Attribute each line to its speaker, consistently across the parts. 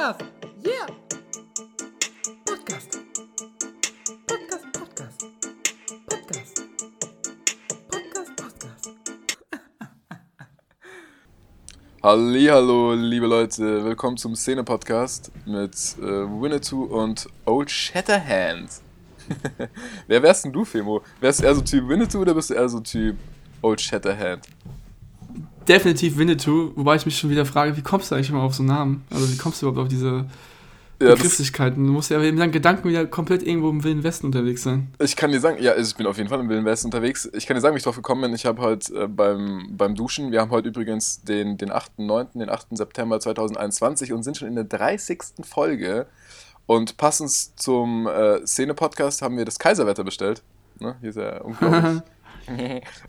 Speaker 1: Podcast. Yeah. Podcast. Podcast, Podcast. Podcast. Podcast, Podcast.
Speaker 2: Hallo, liebe Leute, willkommen zum Szene-Podcast mit äh, Winnetou und Old Shatterhand. Wer wärst denn du, Femo? Wärst du eher so Typ Winnetou oder bist du eher so Typ Old Shatterhand?
Speaker 3: Definitiv Winnetou, wobei ich mich schon wieder frage, wie kommst du eigentlich immer auf so einen Namen? Also wie kommst du überhaupt auf diese
Speaker 2: Ja,
Speaker 3: Begrifflichkeiten? Du musst ja mit deinen Gedanken wieder komplett irgendwo im Wilden Westen unterwegs sein.
Speaker 2: ich kann dir sagen, ja, also ich bin auf jeden Fall im Wilden Westen unterwegs. Ich kann dir sagen, wie ich drauf gekommen bin. Ich habe heute äh, beim, beim Duschen, wir haben heute übrigens den, den 8.9., den 8. September 2021 und sind schon in der 30. Folge. Und passend zum äh, Szene-Podcast haben wir das Kaiserwetter bestellt. Ne? Hier ist ja unglaublich.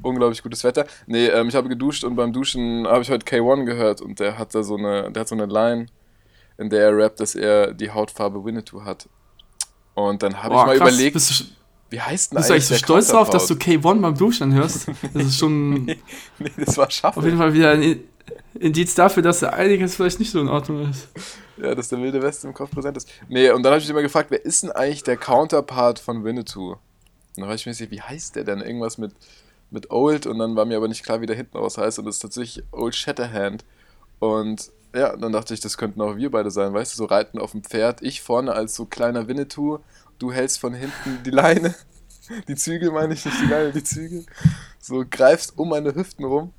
Speaker 2: Unglaublich gutes Wetter. Nee, ähm, ich habe geduscht und beim Duschen habe ich heute K1 gehört und der hat da so eine, der hat so eine Line, in der er rappt, dass er die Hautfarbe Winnetou hat. Und dann habe ich mal
Speaker 3: krass.
Speaker 2: überlegt,
Speaker 3: Bist du,
Speaker 2: wie heißt denn
Speaker 3: bist du eigentlich so stolz drauf, dass du
Speaker 2: Counterpart?
Speaker 3: K1 beim Duschen hörst? Das ist schon
Speaker 2: Nee, das war
Speaker 3: auf
Speaker 2: Schaffel.
Speaker 3: jeden Fall wieder ein Indiz dafür, dass da einiges vielleicht nicht so in Ordnung ist.
Speaker 2: Ja, dass der wilde Westen im Kopf präsent ist. Nee, und dann habe ich mich immer gefragt, wer ist denn eigentlich der Counterpart von Winnetou? Und dann habe ich mir gesagt, wie heißt der denn? Irgendwas mit, mit Old und dann war mir aber nicht klar, wie der hinten raus heißt und das ist tatsächlich Old Shatterhand. Und ja, dann dachte ich, das könnten auch wir beide sein, weißt du, so reiten auf dem Pferd, ich vorne als so kleiner Winnetou, du hältst von hinten die Leine, die Zügel meine ich, nicht die Leine, die Zügel, so greifst um meine Hüften rum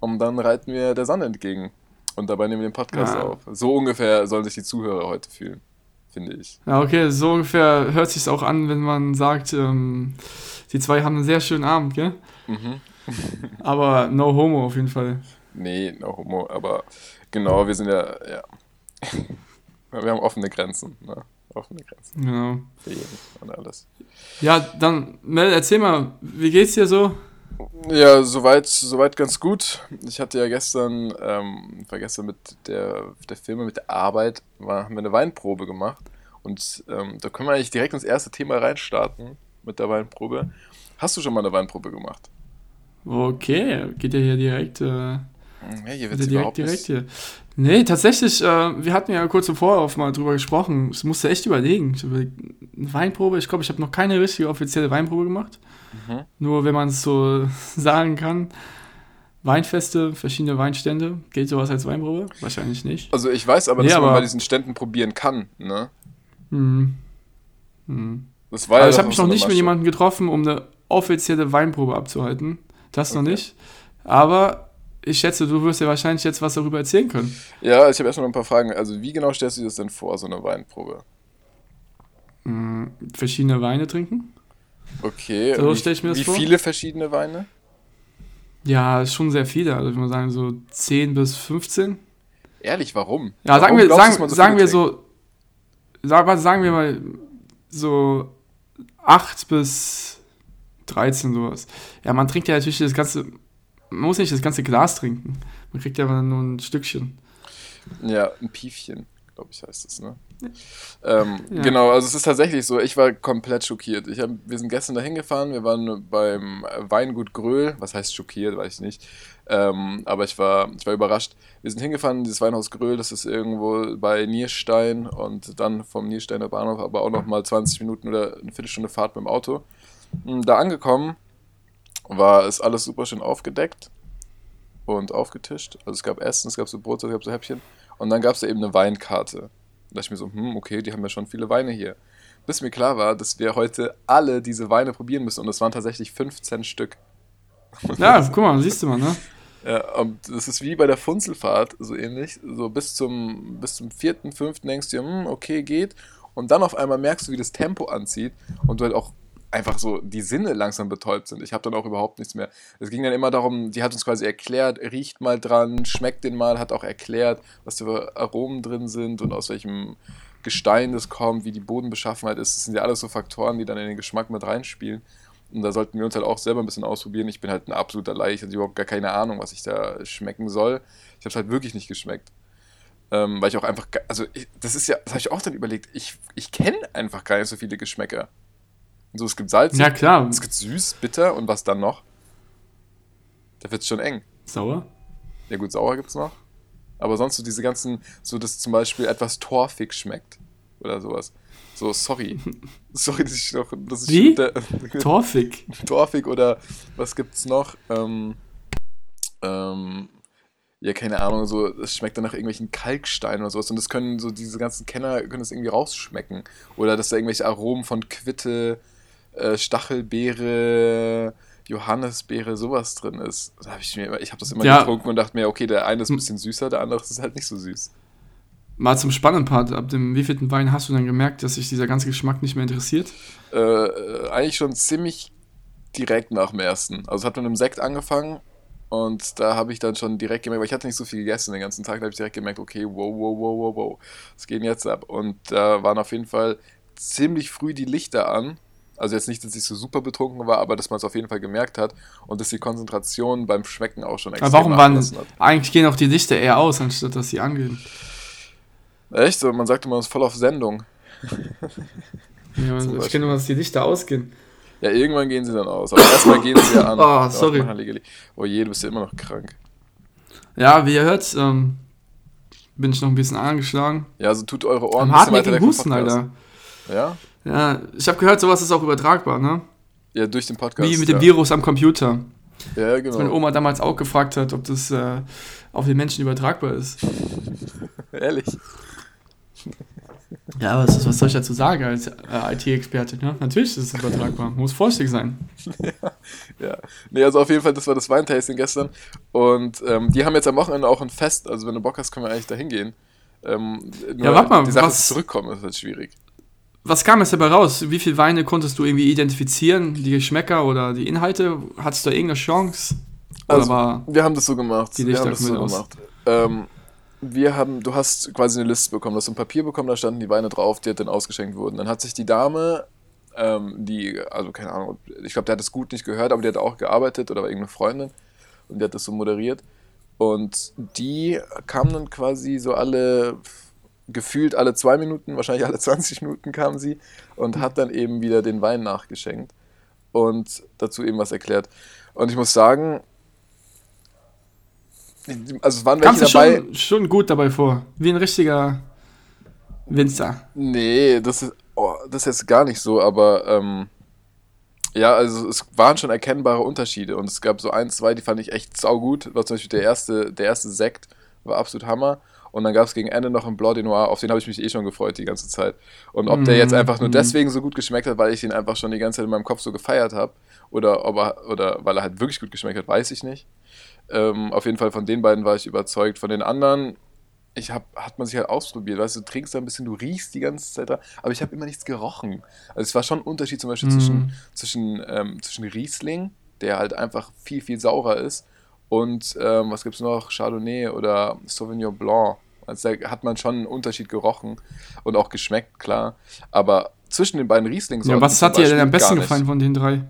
Speaker 2: und dann reiten wir der Sonne entgegen. Und dabei nehmen wir den Podcast
Speaker 3: Ah.
Speaker 2: auf. So ungefähr sollen sich die Zuhörer heute fühlen, finde ich.
Speaker 3: Ja, okay, so ungefähr hört sich auch an, wenn man sagt, ähm, die zwei haben einen sehr schönen Abend, gell?
Speaker 2: Mhm.
Speaker 3: Aber no homo auf jeden Fall.
Speaker 2: Nee, no homo, aber genau, wir sind ja, ja. Wir haben offene Grenzen, ne? Offene Grenzen
Speaker 3: Genau.
Speaker 2: für jeden und alles.
Speaker 3: Ja, dann, Mel, erzähl mal, wie geht's dir so?
Speaker 2: Ja, soweit, soweit ganz gut. Ich hatte ja gestern, ähm, war gestern mit der, der Firma, mit der Arbeit, war, haben wir eine Weinprobe gemacht. Und ähm, da können wir eigentlich direkt ins erste Thema reinstarten mit der Weinprobe. Hast du schon mal eine Weinprobe gemacht?
Speaker 3: Okay, geht ja hier direkt, äh,
Speaker 2: Ja, hier wird
Speaker 3: direkt, direkt hier. Nee, tatsächlich, äh, wir hatten ja kurz im Vorauf mal drüber gesprochen. Ich musste echt überlegen. Überleg, eine Weinprobe, ich glaube, ich habe noch keine richtige offizielle Weinprobe gemacht.
Speaker 2: Mhm.
Speaker 3: Nur wenn man es so sagen kann. Weinfeste, verschiedene Weinstände. Gilt sowas als Weinprobe? Wahrscheinlich nicht.
Speaker 2: Also ich weiß aber, dass
Speaker 3: Nee,
Speaker 2: man
Speaker 3: aber-
Speaker 2: bei diesen Ständen probieren kann, ne?
Speaker 3: Hm. Hm.
Speaker 2: Das war
Speaker 3: Aber
Speaker 2: ja
Speaker 3: ich habe mich noch nicht mit jemandem getroffen, um eine offizielle Weinprobe abzuhalten. Das noch
Speaker 2: Okay.
Speaker 3: nicht. Aber ich schätze, du wirst ja wahrscheinlich jetzt was darüber erzählen können.
Speaker 2: Ja, ich habe erstmal ein paar Fragen. Also wie genau stellst du dir das denn vor, so eine Weinprobe?
Speaker 3: Hm, verschiedene Weine trinken?
Speaker 2: Okay,
Speaker 3: So
Speaker 2: wie,
Speaker 3: stell ich mir das
Speaker 2: wie
Speaker 3: vor.
Speaker 2: viele verschiedene Weine?
Speaker 3: Ja, schon sehr viele. Also ich würde mal sagen, so 10 bis 15.
Speaker 2: Ehrlich, warum?
Speaker 3: Ja,
Speaker 2: warum
Speaker 3: sagen wir,
Speaker 2: glaubst
Speaker 3: sagen,
Speaker 2: so
Speaker 3: sagen wir so, sag, warte, sagen wir mal so 8 bis 13 sowas. Ja, man trinkt ja natürlich das ganze, man muss nicht das ganze Glas trinken. Man kriegt ja nur ein Stückchen.
Speaker 2: Ja, ein Piefchen, glaube ich, heißt es, ne? Ähm,
Speaker 3: Ja.
Speaker 2: Genau, also es ist tatsächlich so, ich war komplett schockiert. Ich hab, wir sind gestern dahin gefahren, wir waren beim Weingut Gröhl, was heißt schockiert, weiß ich nicht. Ähm, aber ich war, ich war überrascht. Wir sind hingefahren in dieses Weinhaus Gröhl, das ist irgendwo bei Nierstein und dann vom Niersteiner Bahnhof aber auch nochmal 20 Minuten oder eine Viertelstunde Fahrt mit dem Auto. Mm, Da angekommen war es alles super schön aufgedeckt und aufgetischt. Also es gab Essen, es gab so Brot, es gab so Häppchen und dann gab es da eben eine Weinkarte. Da dachte ich mir so, hm, okay, die haben ja schon viele Weine hier. Bis mir klar war, dass wir heute alle diese Weine probieren müssen und es waren tatsächlich 15 Stück.
Speaker 3: Ja, guck mal, siehst du mal, ne?
Speaker 2: Ja, und das ist wie bei der Funzelfahrt, so ähnlich. So bis zum, bis zum vierten, fünften denkst du dir, hm, okay, geht. Und dann auf einmal merkst du, wie das Tempo anzieht und du halt auch einfach so die Sinne langsam betäubt sind. Ich habe dann auch überhaupt nichts mehr. Es ging dann immer darum, die hat uns quasi erklärt, riecht mal dran, schmeckt den mal, hat auch erklärt, was für Aromen drin sind und aus welchem Gestein das kommt, wie die Bodenbeschaffenheit ist. Das sind ja alles so Faktoren, die dann in den Geschmack mit reinspielen. Und da sollten wir uns halt auch selber ein bisschen ausprobieren. Ich bin halt ein absoluter Laie, ich hatte überhaupt gar keine Ahnung, was ich da schmecken soll. Ich habe es halt wirklich nicht geschmeckt. Ähm, weil ich auch einfach, also ich, das ist ja, das habe ich auch dann überlegt, ich, ich kenne einfach gar nicht so viele Geschmäcker. So, es gibt Salz,
Speaker 3: Ja, klar.
Speaker 2: es gibt süß, bitter und was dann noch? Da wird es schon eng.
Speaker 3: Sauer?
Speaker 2: Ja gut, sauer gibt es noch. Aber sonst so diese ganzen, so dass zum Beispiel etwas torfig schmeckt oder sowas. So, sorry. sorry, dass ich noch. Dass ich
Speaker 3: Wie?
Speaker 2: Der,
Speaker 3: Torfig.
Speaker 2: torfig oder was gibt's noch? Ähm, ähm, ja, keine Ahnung, so, es schmeckt dann nach irgendwelchen Kalksteinen oder sowas. Und das können so diese ganzen Kenner können das irgendwie rausschmecken. Oder dass da irgendwelche Aromen von Quitte, äh, Stachelbeere, Johannisbeere, sowas drin ist. Da hab ich mir immer, ich habe das immer
Speaker 3: Ja.
Speaker 2: getrunken und dachte mir, okay, der eine ist ein bisschen süßer, der andere ist halt nicht so süß.
Speaker 3: Mal zum spannenden Part. Ab dem wievielten Wein hast du dann gemerkt, dass sich dieser ganze Geschmack nicht mehr interessiert?
Speaker 2: Äh, äh, eigentlich schon ziemlich direkt nach dem ersten. Also es hat mit einem Sekt angefangen und da habe ich dann schon direkt gemerkt, weil ich hatte nicht so viel gegessen den ganzen Tag, da habe ich direkt gemerkt, okay, wow, wow, wow, wow, wow, was geht jetzt ab? Und da waren auf jeden Fall ziemlich früh die Lichter an. Also jetzt nicht, dass ich so super betrunken war, aber dass man es auf jeden Fall gemerkt hat und dass die Konzentration beim Schmecken auch schon extrem
Speaker 3: Aber warum waren.
Speaker 2: hat.
Speaker 3: Eigentlich gehen auch die Lichter eher aus, anstatt dass sie angehen.
Speaker 2: Echt? So, man sagte, man ist voll auf Sendung.
Speaker 3: Ja,
Speaker 2: Zum
Speaker 3: ich kenne nur, dass die Lichter ausgehen.
Speaker 2: Ja, irgendwann gehen sie dann aus. Aber erstmal gehen sie ja an.
Speaker 3: Oh, sorry.
Speaker 2: Oh je, du bist ja immer noch krank.
Speaker 3: Ja, wie ihr hört, ähm, bin ich noch ein bisschen angeschlagen.
Speaker 2: Ja, also tut eure Ohren
Speaker 3: Am
Speaker 2: ein bisschen weiter weg
Speaker 3: Husten. Alter.
Speaker 2: Ja?
Speaker 3: Ja, ich habe gehört, sowas ist auch übertragbar, ne?
Speaker 2: Ja, durch den Podcast.
Speaker 3: Wie mit
Speaker 2: ja.
Speaker 3: dem Virus am Computer.
Speaker 2: Ja,
Speaker 3: Als meine
Speaker 2: genau.
Speaker 3: Oma damals auch gefragt hat, ob das äh, auf den Menschen übertragbar ist.
Speaker 2: Ehrlich.
Speaker 3: Ja, was, was soll ich dazu sagen als äh, IT-Experte? Ne? Natürlich ist es übertragbar. Muss vorsichtig sein.
Speaker 2: Ja. Nee, also auf jeden Fall, das war das Weintasting gestern. Und ähm, die haben jetzt am Wochenende auch ein Fest. Also wenn du Bock hast, können wir eigentlich da hingehen. Ähm,
Speaker 3: Ja, warte mal,
Speaker 2: die Sache
Speaker 3: was-
Speaker 2: zurückkommen, ist halt schwierig.
Speaker 3: Was kam jetzt dabei raus? Wie viele Weine konntest du irgendwie identifizieren? Die Geschmäcker oder die Inhalte? Hattest du da irgendeine Chance?
Speaker 2: Also, Wir haben das so gemacht. Wir haben das so
Speaker 3: aus.
Speaker 2: gemacht. Ähm, wir haben, du hast quasi eine Liste bekommen, du hast ein Papier bekommen, da standen die Weine drauf, die dann ausgeschenkt wurden. Dann hat sich die Dame, ähm, die, also keine Ahnung, ich glaube, der hat das gut nicht gehört, aber die hat auch gearbeitet oder war irgendeine Freundin und die hat das so moderiert. Und die kam dann quasi so alle, gefühlt alle zwei Minuten, wahrscheinlich alle 20 Minuten kam sie und hat dann eben wieder den Wein nachgeschenkt und dazu eben was erklärt. Und ich muss sagen, also es waren welche
Speaker 3: kamst du
Speaker 2: dabei.
Speaker 3: schon, schon gut dabei vor? Wie ein richtiger Winzer.
Speaker 2: Nee, das ist, oh, das ist jetzt gar nicht so, aber ähm, ja, also es waren schon erkennbare Unterschiede und es gab so ein, zwei, die fand ich echt saugut. War zum Beispiel der erste, der erste Sekt war absolut Hammer. Und dann gab es gegen Ende noch einen Blanc de Noir, auf den habe ich mich eh schon gefreut die ganze Zeit. Und ob der
Speaker 3: Mm,
Speaker 2: jetzt einfach nur
Speaker 3: mm.
Speaker 2: deswegen so gut geschmeckt hat, weil ich ihn einfach schon die ganze Zeit in meinem Kopf so gefeiert habe, oder, ob er, oder weil er halt wirklich gut geschmeckt hat, weiß ich nicht. Ähm, auf jeden Fall von den beiden war ich überzeugt. Von den anderen, ich hab, hat man sich halt ausprobiert. Weißt du, du trinkst da ein bisschen, du riechst die ganze Zeit da, aber ich habe immer nichts gerochen. Also es war schon ein Unterschied zum Beispiel
Speaker 3: Mhm.
Speaker 2: zwischen, zwischen, ähm, zwischen Riesling, der halt einfach viel, viel saurer ist, und ähm, was gibt's noch? Chardonnay oder Sauvignon Blanc. Also da hat man schon einen Unterschied gerochen und auch geschmeckt, klar. Aber zwischen den beiden riesling
Speaker 3: Ja, was hat dir denn am besten gefallen von den drei?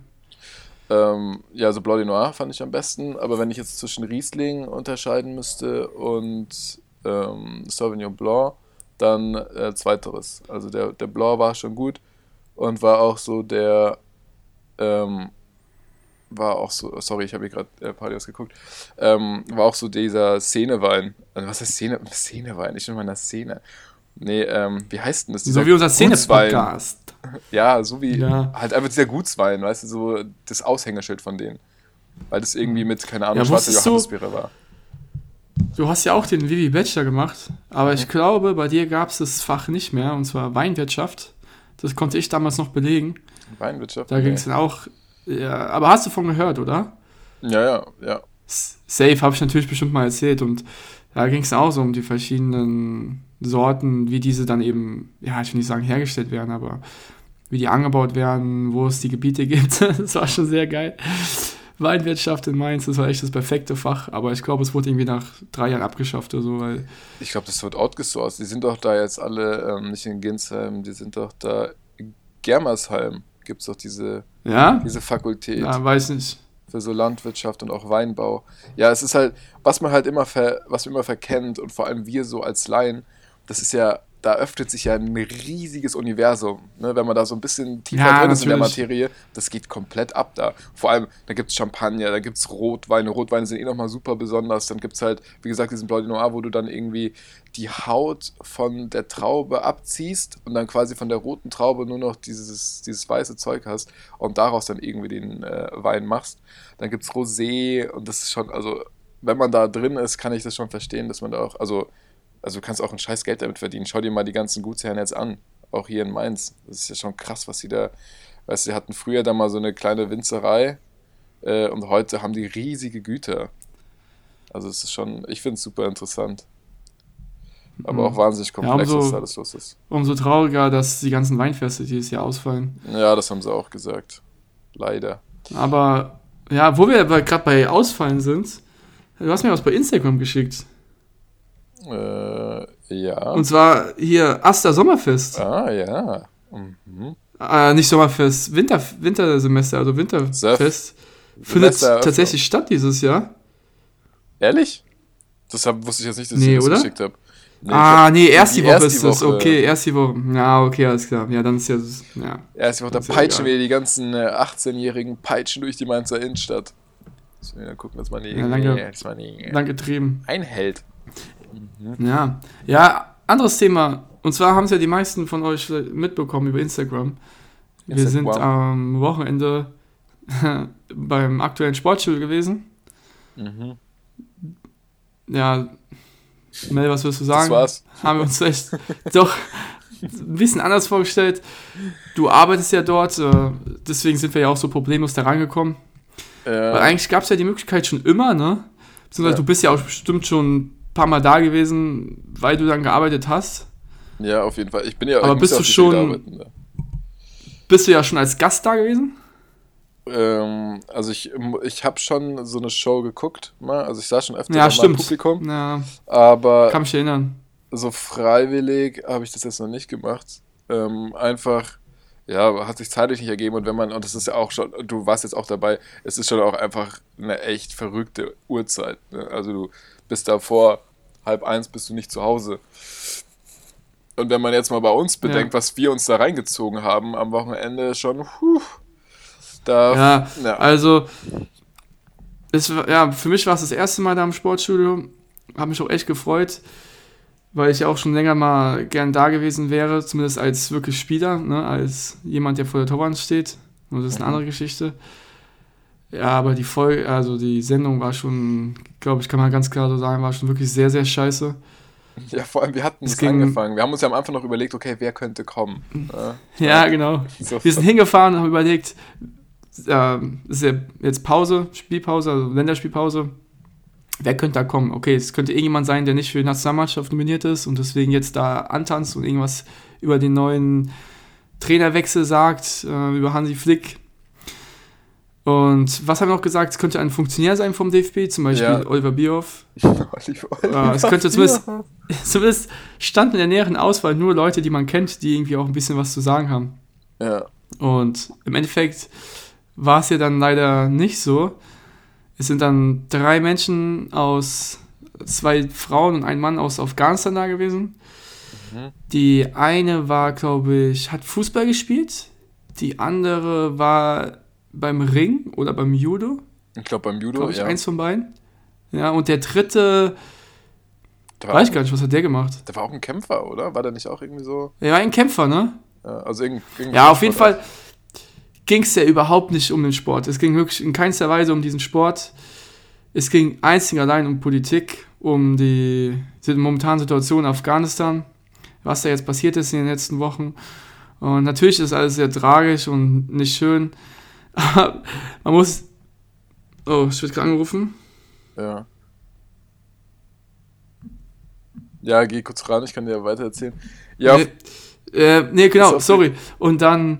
Speaker 2: ähm, ja, also Blanc de Noir fand ich am besten, aber wenn ich jetzt zwischen Riesling unterscheiden müsste und ähm, Sauvignon Blanc, dann äh, zweiteres. Also der, der Blanc war schon gut und war auch so der, ähm, war auch so, sorry, ich habe hier gerade äh, Palios geguckt, ähm, war auch so dieser Szenewein. Also was heißt Szene? Szenewein? Ich bin in meiner Szene. Nee, ähm, wie heißt denn das?
Speaker 3: So wie unser. Szene-Podcast.
Speaker 2: Ja, so wie
Speaker 3: Ja.
Speaker 2: halt einfach dieser Gutswein, weißt du, so das Aushängeschild von denen. Weil das irgendwie mit, keine Ahnung,
Speaker 3: Ja,
Speaker 2: schwarzer Johannisbeere war.
Speaker 3: Du hast ja auch den Vivi Bachelor gemacht, aber ich glaube, bei dir gab es das Fach nicht mehr, und zwar Weinwirtschaft. Das konnte ich damals noch belegen.
Speaker 2: Weinwirtschaft.
Speaker 3: Da ging es dann auch. Ja, aber hast du von gehört, oder?
Speaker 2: Ja, ja, ja.
Speaker 3: Safe habe ich natürlich bestimmt mal erzählt und da ging es auch so um die verschiedenen Sorten, wie diese dann eben, ja, ich will nicht sagen hergestellt werden, aber wie die angebaut werden, wo es die Gebiete gibt. das war schon sehr geil. Weinwirtschaft in Mainz, das war echt das perfekte Fach, aber ich glaube, es wurde irgendwie nach drei Jahren abgeschafft oder so, weil
Speaker 2: Ich glaube, das wird outgesourced. Die sind doch da jetzt alle, ähm, nicht in Ginsheim, die sind doch da in Germersheim. Gibt es doch diese,
Speaker 3: ja,
Speaker 2: diese Fakultät
Speaker 3: ja, weiß nicht.
Speaker 2: für so Landwirtschaft und auch Weinbau. Ja, es ist halt, was man halt immer, ver, was man immer verkennt und vor allem wir so als Laien, das ist ja da öffnet sich ja ein riesiges Universum. Ne? Wenn man da so ein bisschen tiefer
Speaker 3: Ja,
Speaker 2: drin ist in der
Speaker 3: natürlich.
Speaker 2: Materie, das geht komplett ab da. Vor allem, da gibt es Champagner, da gibt es Rotweine. Rotweine sind eh nochmal super besonders. Dann gibt es halt, wie gesagt, diesen Blanc de Noir, wo du dann irgendwie die Haut von der Traube abziehst und dann quasi von der roten Traube nur noch dieses, dieses weiße Zeug hast und daraus dann irgendwie den äh, Wein machst. Dann gibt es Rosé und das ist schon, also wenn man da drin ist, kann ich das schon verstehen, dass man da auch, also, also du kannst auch ein scheiß Geld damit verdienen. Schau dir mal die ganzen Gutsherren jetzt an, auch hier in Mainz. Das ist ja schon krass, was sie da, weißt du, sie hatten früher da mal so eine kleine Winzerei äh, und heute haben die riesige Güter. Also es ist schon, ich finde es super interessant. Aber auch wahnsinnig komplex,
Speaker 3: umso-
Speaker 2: was da alles los ist.
Speaker 3: Umso trauriger, dass die ganzen Weinfeste dieses Jahr ausfallen.
Speaker 2: Ja, das haben sie auch gesagt. Leider.
Speaker 3: Aber ja, wo wir aber gerade bei Ausfallen sind, du hast mir was bei Instagram geschickt.
Speaker 2: Äh, ja.
Speaker 3: Und zwar hier Asta Sommerfest.
Speaker 2: ah, ja. Mhm.
Speaker 3: Äh, nicht Sommerfest, Winter, Wintersemester, also Winterfest. Findet tatsächlich statt dieses Jahr.
Speaker 2: Ehrlich? Das hab, wusste ich jetzt nicht, dass
Speaker 3: Nee,
Speaker 2: ich das
Speaker 3: oder?
Speaker 2: geschickt habe.
Speaker 3: ah, nee, erst die, Woche ist es. Okay, erst die Woche. Ja, okay, alles klar. Ja, dann ist ja. ja.
Speaker 2: Erst die Woche, da
Speaker 3: ja
Speaker 2: peitschen
Speaker 3: egal.
Speaker 2: wir die ganzen äh, 18-Jährigen peitschen durch die Mainzer Innenstadt. Müssen wir gucken, dass man die,
Speaker 3: Ja, danke.
Speaker 2: dass man die
Speaker 3: Lang getrieben.
Speaker 2: einhält.
Speaker 3: Ja. Ja, anderes Thema. Und zwar haben es ja die meisten von euch mitbekommen über Instagram. Wir sind am Wochenende beim aktuellen Sportstudio gewesen.
Speaker 2: Mhm.
Speaker 3: Ja, Mel, was würdest du
Speaker 2: Das
Speaker 3: sagen?
Speaker 2: war's.
Speaker 3: haben wir uns echt doch ein bisschen anders vorgestellt. Du arbeitest ja dort, äh, deswegen sind wir ja auch so problemlos da rangekommen. Weil
Speaker 2: Äh,
Speaker 3: eigentlich gab es ja die Möglichkeit schon immer, ne? Beziehungsweise
Speaker 2: Ja.
Speaker 3: du bist ja auch bestimmt schon paar Mal da gewesen, weil du dann gearbeitet hast.
Speaker 2: ja, auf jeden Fall. Ich bin ja
Speaker 3: Aber bist
Speaker 2: ja
Speaker 3: du schon-
Speaker 2: arbeiten, ne?
Speaker 3: Bist du ja schon als Gast da gewesen?
Speaker 2: ähm, Also ich, ich habe schon so eine Show geguckt, mal. Also ich saß schon öfter
Speaker 3: Ja,
Speaker 2: mal im. Publikum.
Speaker 3: Ja,
Speaker 2: Aber
Speaker 3: kann mich erinnern.
Speaker 2: so freiwillig habe ich das jetzt noch nicht gemacht. Ähm, einfach, ja, hat sich zeitlich nicht ergeben und wenn man, und das ist ja auch schon, du warst jetzt auch dabei, es ist schon auch einfach eine echt verrückte Uhrzeit. Ne? Also du bist da vor halb eins bist du nicht zu Hause. Und wenn man jetzt mal bei uns bedenkt,
Speaker 3: Ja.
Speaker 2: was wir uns da reingezogen haben am Wochenende, schon, puh, da,
Speaker 3: Ja,
Speaker 2: ja.
Speaker 3: also, es, ja, für mich war es das erste Mal da im Sportstudio. Habe mich auch echt gefreut, weil ich ja auch schon länger mal gern da gewesen wäre, zumindest als wirklich Spieler, ne, als jemand, der vor der Torwand steht. Und das ist eine
Speaker 2: Mhm.
Speaker 3: andere Geschichte. Ja, aber die Folge, also die Sendung war schon, glaube ich, kann man ganz klar so sagen, war schon wirklich sehr, sehr scheiße.
Speaker 2: ja, vor allem, wir hatten
Speaker 3: Es
Speaker 2: angefangen. Wir haben uns ja am Anfang noch überlegt, okay, wer könnte kommen. Ja,
Speaker 3: Ja, genau.
Speaker 2: so-
Speaker 3: Wir sind hingefahren und haben überlegt, ähm, ist ja jetzt Pause, Spielpause, also Länderspielpause. Wer könnte da kommen? Okay, es könnte irgendjemand sein, der nicht für die Nationalmannschaft nominiert ist und deswegen jetzt da antanzt und irgendwas über den neuen Trainerwechsel sagt, äh, über Hansi Flick. Und was haben wir noch gesagt? Es könnte ein Funktionär sein vom DFB, zum Beispiel
Speaker 2: Ja.
Speaker 3: Oliver Bierhoff.
Speaker 2: Oliver,
Speaker 3: Äh, es könnte zumindest, zumindest standen in der näheren Auswahl nur Leute, die man kennt, die irgendwie auch ein bisschen was zu sagen haben.
Speaker 2: Ja,
Speaker 3: Und im Endeffekt war es ja dann leider nicht so. Es sind dann drei Menschen aus, zwei Frauen und ein Mann aus Afghanistan da gewesen.
Speaker 2: Mhm.
Speaker 3: Die eine war, glaube ich, hat Fußball gespielt. Die andere war beim Ring oder beim Judo,
Speaker 2: ich glaube beim Judo,
Speaker 3: glaube ich,
Speaker 2: ja.
Speaker 3: eins von beiden. Ja, und der dritte,
Speaker 2: war,
Speaker 3: weiß ich gar nicht, was hat der gemacht?
Speaker 2: da war auch ein Kämpfer, oder? War der nicht auch irgendwie so?
Speaker 3: Er war ein Kämpfer, ne?
Speaker 2: Ja, also irgend,
Speaker 3: Ja, auf jeden Fall ging es ja überhaupt nicht um den Sport. Es ging wirklich in keinster Weise um diesen Sport. Es ging einzig allein um Politik, um die momentane Situation in Afghanistan, was da jetzt passiert ist in den letzten Wochen. Und natürlich ist alles sehr tragisch und nicht schön. Man muss. Oh, ich werde gerade angerufen.
Speaker 2: Ja. Ja, geh kurz ran, ich kann dir weiter erzählen. Ja,
Speaker 3: Nee, äh, nee genau, sorry. Und dann,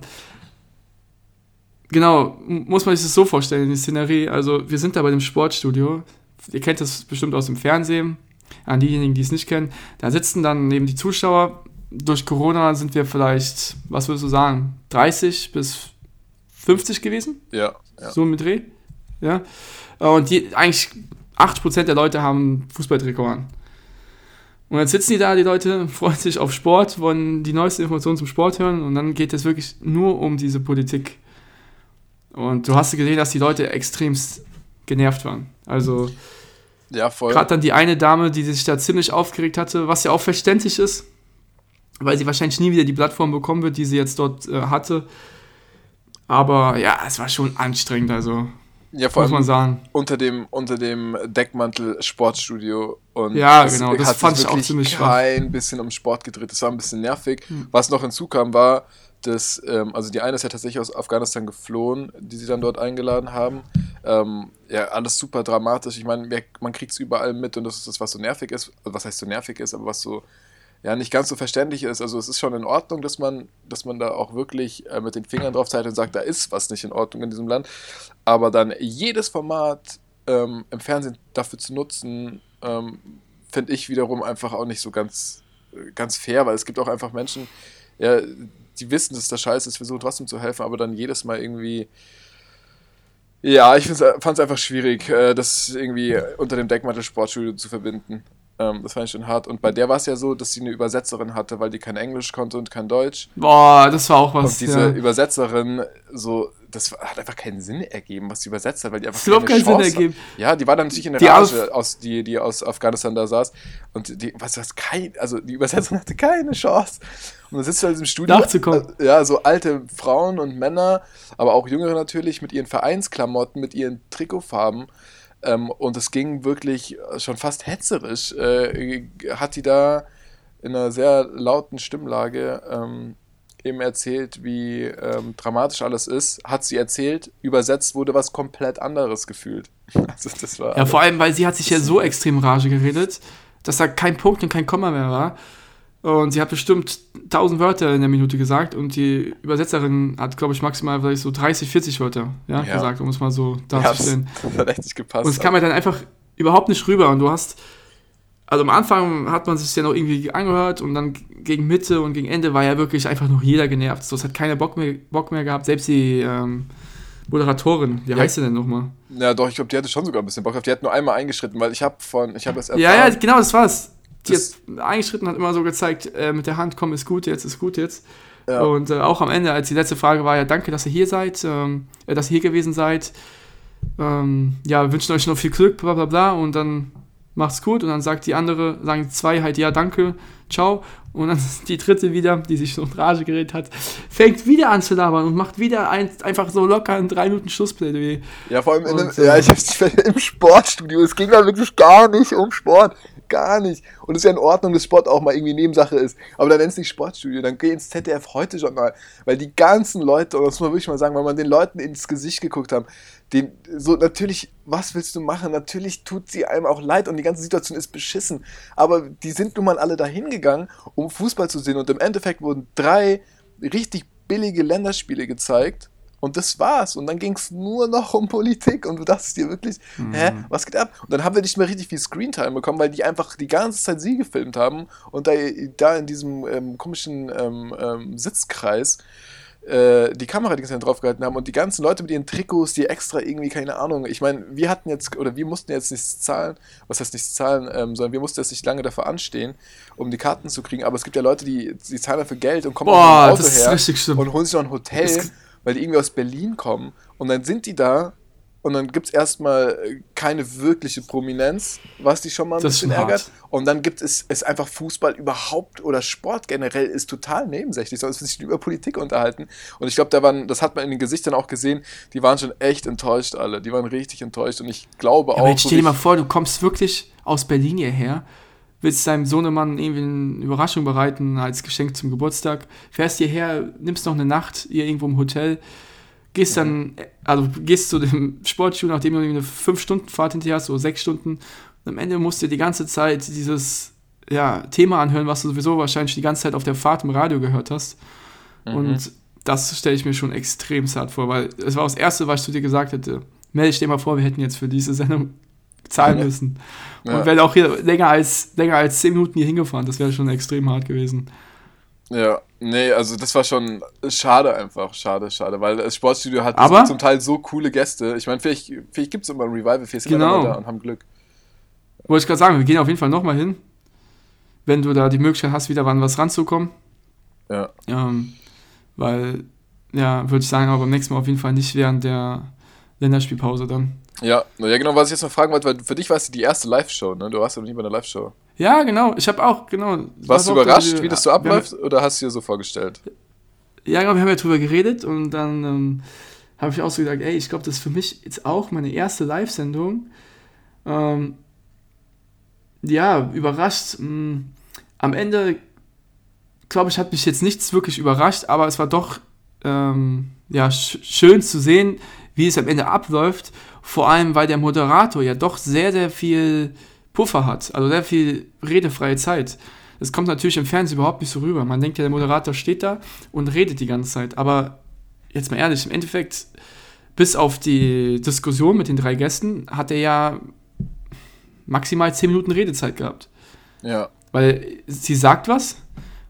Speaker 3: genau, muss man sich das so vorstellen, die Szenerie. Also, wir sind da bei dem Sportstudio. Ihr kennt das bestimmt aus dem Fernsehen. An diejenigen, die es nicht kennen. Da sitzen dann neben die Zuschauer. Durch Corona sind wir vielleicht, was würdest du sagen, 30 bis 50 gewesen?
Speaker 2: ja, ja.
Speaker 3: So mit Dreh. Ja. Und die, eigentlich 80% der Leute haben Fußballtrikot an. Und jetzt sitzen die da, die Leute, freuen sich auf Sport, wollen die neueste Information zum Sport hören und dann geht es wirklich nur um diese Politik. Und du hast gesehen, dass die Leute extremst genervt waren. Also
Speaker 2: Ja, voll.
Speaker 3: gerade dann die eine Dame, die sich da ziemlich aufgeregt hatte, was ja auch verständlich ist, weil sie wahrscheinlich nie wieder die Plattform bekommen wird, die sie jetzt dort äh, hatte. Aber ja, es war schon anstrengend, also
Speaker 2: Ja, vor
Speaker 3: muss man sagen.
Speaker 2: unter dem, unter dem Deckmantel Sportstudio. Und
Speaker 3: Ja, genau, das fand ich auch ziemlich schwach.
Speaker 2: kein bisschen um Sport gedreht. Das war ein bisschen nervig.
Speaker 3: Hm.
Speaker 2: Was noch hinzukam, war, dass, ähm, also die eine ist ja tatsächlich aus Afghanistan geflohen, die sie dann dort eingeladen haben. Ähm, ja, alles super dramatisch. Ich meine, man kriegt es überall mit und das ist das, was so nervig ist. Also, was heißt so nervig ist, aber was so ja nicht ganz so verständlich ist. Also es ist schon in Ordnung, dass man, dass man da auch wirklich äh, mit den Fingern drauf zeigt und sagt, da ist was nicht in Ordnung in diesem Land. Aber dann jedes Format ähm, im Fernsehen dafür zu nutzen, ähm, finde ich wiederum einfach auch nicht so ganz, äh, ganz fair, weil es gibt auch einfach Menschen, ja, die wissen, dass das scheiße ist, versuchen trotzdem zu helfen, aber dann jedes Mal irgendwie. Ja, ich fand es einfach schwierig, äh, das irgendwie unter dem Deckmantel Sportstudio zu verbinden. Ähm, das fand ich schon hart. Und bei der war es ja so, dass sie eine Übersetzerin hatte, weil die kein Englisch konnte und kein Deutsch.
Speaker 3: Boah, das war auch was.
Speaker 2: Und diese
Speaker 3: ja.
Speaker 2: Übersetzerin, so, das hat einfach keinen Sinn ergeben, was die übersetzt hat, weil die einfach
Speaker 3: Das hat überhaupt keinen Sinn
Speaker 2: Chance hat.
Speaker 3: ergeben.
Speaker 2: Ja, die war dann natürlich in der
Speaker 3: Die
Speaker 2: Rage, aus, die, die aus Afghanistan da saß. Und die, was, was, kein, also die Übersetzerin hatte keine Chance. Und dann sitzt du in diesem Studio.
Speaker 3: Nachzukommen.
Speaker 2: äh, Ja, so alte Frauen und Männer, aber auch Jüngere natürlich, mit ihren Vereinsklamotten, mit ihren Trikotfarben. Ähm, und es ging wirklich schon fast hetzerisch. Äh, hat die da in einer sehr lauten Stimmlage ähm, eben erzählt, wie ähm, dramatisch alles ist. Hat sie erzählt, übersetzt wurde was komplett anderes gefühlt. Also das war
Speaker 3: Ja, vor allem, weil sie hat sich ja so extrem Rage geredet, dass da kein Punkt und kein Komma mehr war. Und sie hat bestimmt 1000 Wörter in der Minute gesagt und die Übersetzerin hat, glaube ich, maximal vielleicht so 30, 40 Wörter ja,
Speaker 2: Ja.
Speaker 3: gesagt, um es mal so
Speaker 2: ja, das,
Speaker 3: darzustellen.
Speaker 2: das hat echt nicht gepasst.
Speaker 3: Und es kam halt dann einfach überhaupt nicht rüber. Und du hast, also am Anfang hat man sich ja noch irgendwie angehört und dann gegen Mitte und gegen Ende war ja wirklich einfach noch jeder genervt. So, es hat keiner Bock mehr, Bock mehr gehabt. Selbst die ähm, Moderatorin, wie
Speaker 2: Ja.
Speaker 3: heißt sie denn nochmal?
Speaker 2: ja, doch, ich glaube, die hatte schon sogar ein bisschen Bock drauf. Die hat nur einmal eingeschritten, weil ich habe von, ich habe das
Speaker 3: Ja, ja, genau, das war's. Die hat eingeschritten, hat immer so gezeigt, äh, mit der Hand, komm, ist gut jetzt, ist gut jetzt.
Speaker 2: Ja.
Speaker 3: Und äh, auch am Ende, als die letzte Frage war, ja, danke, dass ihr hier seid, ähm, äh, dass ihr hier gewesen seid. Ähm, ja, wir wünschen euch noch viel Glück, bla bla bla. Und dann macht's gut. Und dann sagt die andere, sagen die zwei halt, ja, danke, ciao. Und dann die dritte wieder, die sich noch in Rage geredet hat, fängt wieder an zu labern und macht wieder ein, einfach so locker ein drei Minuten Schlussplädoyer.
Speaker 2: Ja, vor allem in
Speaker 3: Und,
Speaker 2: ja,
Speaker 3: äh,
Speaker 2: ich hab's nicht im Sportstudio. Es ging da wirklich gar nicht um Sport. Gar nicht. Und es ist ja in Ordnung, dass Sport auch mal irgendwie Nebensache ist. Aber dann nennst du nicht Sportstudio, dann geh ins ZDF heute Journal. Weil die ganzen Leute, und das muss man wirklich mal sagen, weil man den Leuten ins Gesicht geguckt haben, den, so natürlich, was willst du machen? Natürlich tut sie einem auch leid und die ganze Situation ist beschissen. Aber die sind nun mal alle dahin gegangen, um Fußball zu sehen. Und im Endeffekt wurden drei richtig billige Länderspiele gezeigt. Und das war's. Und dann ging es nur noch um Politik. Und du dachtest dir wirklich, hä, was geht ab? Und dann haben wir nicht mehr richtig viel Screentime bekommen, weil die einfach die ganze Zeit sie gefilmt haben und da, da in diesem ähm, komischen ähm, ähm, Sitzkreis äh, die Kamera die ganze Zeit drauf gehalten haben und die ganzen Leute mit ihren Trikots, die extra irgendwie, keine Ahnung, ich meine, wir hatten jetzt, oder wir mussten jetzt nichts zahlen, was heißt nichts zahlen, ähm, sondern wir mussten jetzt nicht lange dafür anstehen, um die Karten zu kriegen, aber es gibt ja Leute, die, die zahlen dafür Geld und kommen
Speaker 3: Boah,
Speaker 2: mit dem Auto
Speaker 3: das ist
Speaker 2: her und holen sich noch ein Hotel,
Speaker 3: Das-
Speaker 2: weil die irgendwie aus Berlin kommen und dann sind die da und dann gibt es erstmal äh, keine wirkliche Prominenz, was die schon mal ein
Speaker 3: Das
Speaker 2: bisschen ärgert. Und dann gibt es, es einfach Fußball überhaupt oder Sport generell ist total nebensächlich, sondern es wird sich über Politik unterhalten. Und ich glaube, da waren, das hat man in den Gesichtern auch gesehen, die waren schon echt enttäuscht alle. Die waren richtig enttäuscht und ich glaube
Speaker 3: Ja,
Speaker 2: auch.
Speaker 3: aber jetzt stell dir mal vor, du kommst wirklich aus Berlin hierher, willst deinem Sohnemann irgendwie eine Überraschung bereiten als Geschenk zum Geburtstag, fährst hierher, nimmst noch eine Nacht hier irgendwo im Hotel, gehst dann, also gehst zu dem Sportstudio, nachdem du eine 5-Stunden-Fahrt hinterher hast, so 6 Stunden, und am Ende musst du dir die ganze Zeit dieses ja, Thema anhören, was du sowieso wahrscheinlich die ganze Zeit auf der Fahrt im Radio gehört hast.
Speaker 2: Mhm.
Speaker 3: Und das stelle ich mir schon extrem hart vor, weil es war das Erste, was ich zu dir gesagt hätte. Melde dich dir mal vor, wir hätten jetzt für diese Sendung zahlen
Speaker 2: Ja.
Speaker 3: müssen.
Speaker 2: Ja.
Speaker 3: Und wäre auch hier länger als, länger als 10 Minuten hier hingefahren. Das wäre schon extrem hart gewesen.
Speaker 2: Ja, nee, also das war schon schade einfach, schade, schade, weil das Sportstudio hat
Speaker 3: Aber-
Speaker 2: zum Teil so coole Gäste. Ich meine, vielleicht, vielleicht gibt es immer ein Revival, vielleicht sind wir
Speaker 3: Genau.
Speaker 2: da und haben Glück.
Speaker 3: Wollte ich gerade sagen, wir gehen auf jeden Fall nochmal hin. wenn du da die Möglichkeit hast, wieder an was ranzukommen.
Speaker 2: Ja.
Speaker 3: Ähm, weil, ja, würde ich sagen, aber beim nächsten Mal auf jeden Fall nicht während der Länderspielpause dann.
Speaker 2: Ja, ja, genau, was ich jetzt noch fragen wollte, weil für dich war es die erste Live-Show, ne? Du warst ja noch nie bei einer Live-Show.
Speaker 3: Ja, genau. Ich habe auch, genau.
Speaker 2: Warst du überrascht, wie das so abläuft, oder hast du dir so vorgestellt?
Speaker 3: Ja, genau, wir haben ja drüber geredet und dann ähm, habe ich auch so gedacht, ey, ich glaube, das ist für mich jetzt auch meine erste Live-Sendung. Ähm, ja, überrascht. mh, am Ende, glaube ich, hat mich jetzt nichts wirklich überrascht, aber es war doch ähm, ja, sch schön zu sehen, wie es am Ende abläuft. Vor allem, weil der Moderator ja doch sehr, sehr viel Puffer hat, also sehr viel redefreie Zeit. Das kommt natürlich im Fernsehen überhaupt nicht so rüber. Man denkt ja, der Moderator steht da und redet die ganze Zeit. Aber jetzt mal ehrlich, im Endeffekt, bis auf die Diskussion mit den drei Gästen, hat er ja maximal 10 Minuten Redezeit gehabt.
Speaker 2: Ja.
Speaker 3: Weil sie sagt was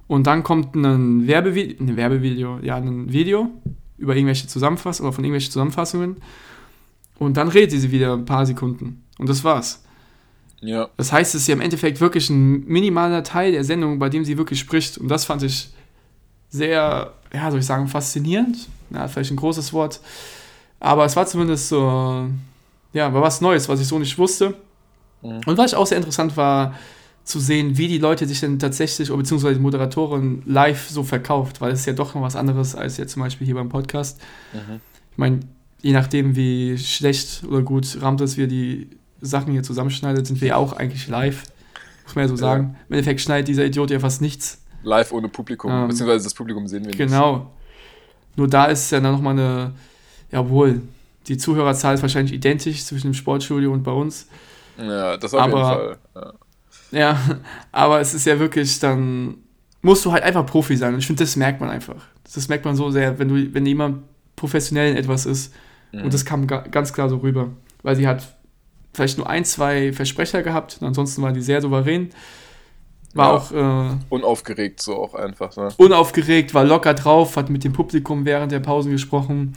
Speaker 3: und dann kommt ein Werbevideo, ein Werbevideo, ja, ein Video über irgendwelche Zusammenfassungen oder von irgendwelchen Zusammenfassungen und dann redet sie wieder ein paar Sekunden und das war's.
Speaker 2: Ja.
Speaker 3: Das heißt, es ist ja im Endeffekt wirklich ein minimaler Teil der Sendung, bei dem sie wirklich spricht. Und das fand ich sehr, ja, soll ich sagen, faszinierend. Ja, vielleicht ein großes Wort. Aber es war zumindest so, ja, war was Neues, was ich so nicht wusste.
Speaker 2: Mhm.
Speaker 3: Und was ich auch sehr interessant war, zu sehen, wie die Leute sich denn tatsächlich, oder beziehungsweise die Moderatorin live so verkauft, weil es ist ja doch noch was anderes als jetzt zum Beispiel hier beim Podcast.
Speaker 2: Mhm.
Speaker 3: Ich meine, je nachdem, wie schlecht oder gut Ramtes wir die Sachen hier zusammenschneidet, sind wir ja auch eigentlich live. Muss man ja so
Speaker 2: Ja.
Speaker 3: sagen. Im Endeffekt schneidet dieser Idiot ja fast nichts.
Speaker 2: Live ohne Publikum,
Speaker 3: Ähm,
Speaker 2: beziehungsweise das Publikum sehen wir nicht.
Speaker 3: Genau. Nur da ist ja dann nochmal eine, jawohl, die Zuhörerzahl ist wahrscheinlich identisch zwischen dem Sportstudio und bei uns.
Speaker 2: Ja, das auf jeden
Speaker 3: Aber-
Speaker 2: Fall. Ja.
Speaker 3: Ja, aber es ist ja wirklich dann, musst du halt einfach Profi sein. Und ich finde, das merkt man einfach. Das merkt man so sehr, wenn du, wenn jemand professionell in etwas ist.
Speaker 2: Mhm.
Speaker 3: Und das kam ga ganz klar so rüber. Weil sie hat vielleicht nur ein, zwei Versprecher gehabt und ansonsten war die sehr souverän. War
Speaker 2: Ja.
Speaker 3: auch äh,
Speaker 2: Unaufgeregt so auch einfach, ne?
Speaker 3: unaufgeregt, war locker drauf, hat mit dem Publikum während der Pausen gesprochen.